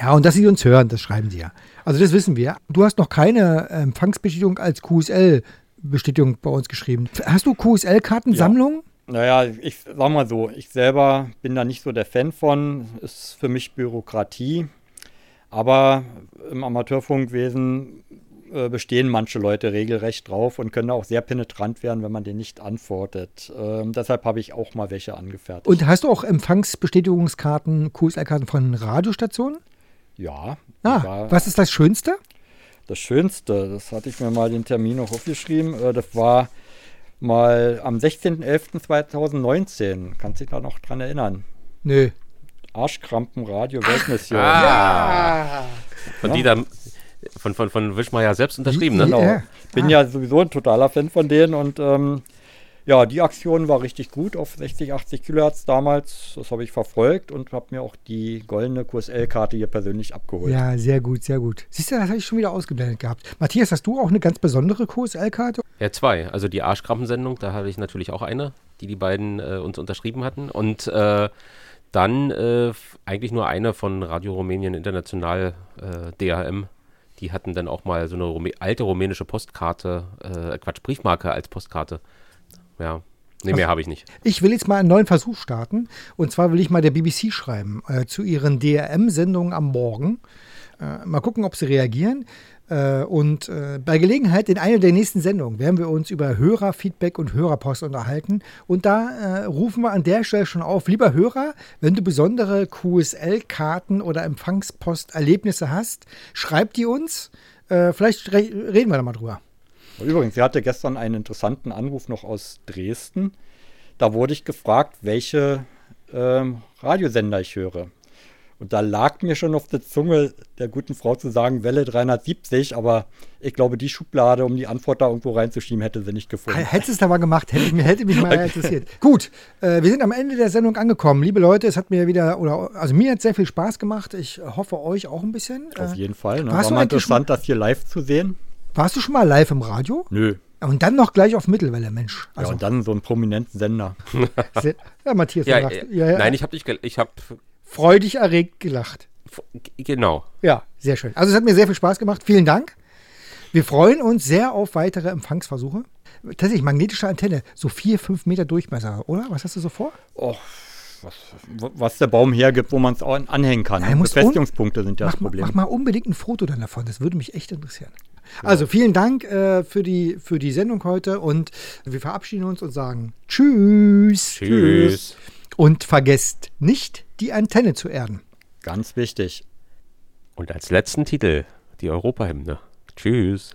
Ja, und dass sie uns hören, das schreiben sie ja. Also das wissen wir. Du hast noch keine Empfangsbestätigung als QSL-Bestätigung bei uns geschrieben. Hast du QSL-Kartensammlung? Naja, ich sag mal so, ich selber bin da nicht so der Fan von. Ist für mich Bürokratie. Aber im Amateurfunkwesen äh, bestehen manche Leute regelrecht drauf und können auch sehr penetrant werden, wenn man denen nicht antwortet. Ähm, deshalb habe ich auch mal welche angefertigt. Und hast du auch Empfangsbestätigungskarten, QSL-Karten von Radiostationen? Ja. Ah, war- was ist das Schönste? Das Schönste, das hatte ich mir mal den Termin noch aufgeschrieben, äh, das war mal am 16.11.2019. Kannst dich da noch dran erinnern? Nö. Arschkrampen Radio Weltmission. Ah. Von Ja. die dann von, von, von Wischmeier selbst unterschrieben, ne? Genau. Bin ja sowieso ein totaler Fan von denen und ähm, ja, die Aktion war richtig gut auf 60, 80 Kilohertz damals. Das habe ich verfolgt und habe mir auch die goldene QSL-Karte hier persönlich abgeholt. Ja, sehr gut, sehr gut. Siehst du, das habe ich schon wieder ausgeblendet gehabt. Matthias, hast du auch eine ganz besondere QSL-Karte? Ja, zwei. Also die Arschkrampensendung, da hatte ich natürlich auch eine, die die beiden äh, uns unterschrieben hatten. Und äh, dann äh, eigentlich nur eine von Radio Rumänien International, äh, DHM. Die hatten dann auch mal so eine Rumä alte rumänische Postkarte, äh, Quatsch, Briefmarke als Postkarte. Ja, nee, mehr Ach. habe ich nicht. Ich will jetzt mal einen neuen Versuch starten. Und zwar will ich mal der BBC schreiben äh, zu ihren DRM-Sendungen am Morgen. Äh, mal gucken, ob sie reagieren. Äh, und äh, bei Gelegenheit in einer der nächsten Sendungen werden wir uns über Hörerfeedback und Hörerpost unterhalten. Und da äh, rufen wir an der Stelle schon auf, lieber Hörer, wenn du besondere QSL-Karten oder Empfangspost-Erlebnisse hast, schreib die uns. Äh, vielleicht re reden wir da mal drüber. Übrigens, ich hatte gestern einen interessanten Anruf noch aus Dresden. Da wurde ich gefragt, welche ähm, Radiosender ich höre. Und da lag mir schon auf der Zunge der guten Frau zu sagen, Welle 370, aber ich glaube, die Schublade, um die Antwort da irgendwo reinzuschieben, hätte sie nicht gefunden. Hättest es aber gemacht, hätte, hätte mich mal interessiert. Gut, äh, wir sind am Ende der Sendung angekommen. Liebe Leute, es hat mir wieder, oder also mir hat sehr viel Spaß gemacht. Ich hoffe euch auch ein bisschen. Auf Äh, jeden Fall. Ne? War mal interessant, das hier live zu sehen. Warst du schon mal live im Radio? Nö. Und dann noch gleich auf Mittelwelle, Mensch. ja, Also, und dann so einen prominenten Sender. ja, Matthias, Ja, äh, ja, ja, Nein, ich habe gel- ich habe, freudig erregt gelacht. genau. Ja, sehr schön. Also es hat mir sehr viel Spaß gemacht. Vielen Dank. Wir freuen uns sehr auf weitere Empfangsversuche. Tatsächlich, magnetische Antenne, so vier, fünf Meter Durchmesser, oder? Was hast du so vor? Oh, was, was der Baum hergibt, wo man es anhängen kann. Nein, Befestigungspunkte sind ja das mach, mal- Problem. Mach mal unbedingt ein Foto dann davon. Das würde mich echt interessieren. Also vielen Dank äh, für, die, für die Sendung heute und wir verabschieden uns und sagen Tschüss. Tschüss. Und vergesst nicht, die Antenne zu erden. Ganz wichtig. Und als letzten Titel die Europahymne. Tschüss.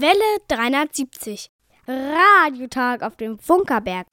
Welle 370. Radiotag auf dem Funkerberg.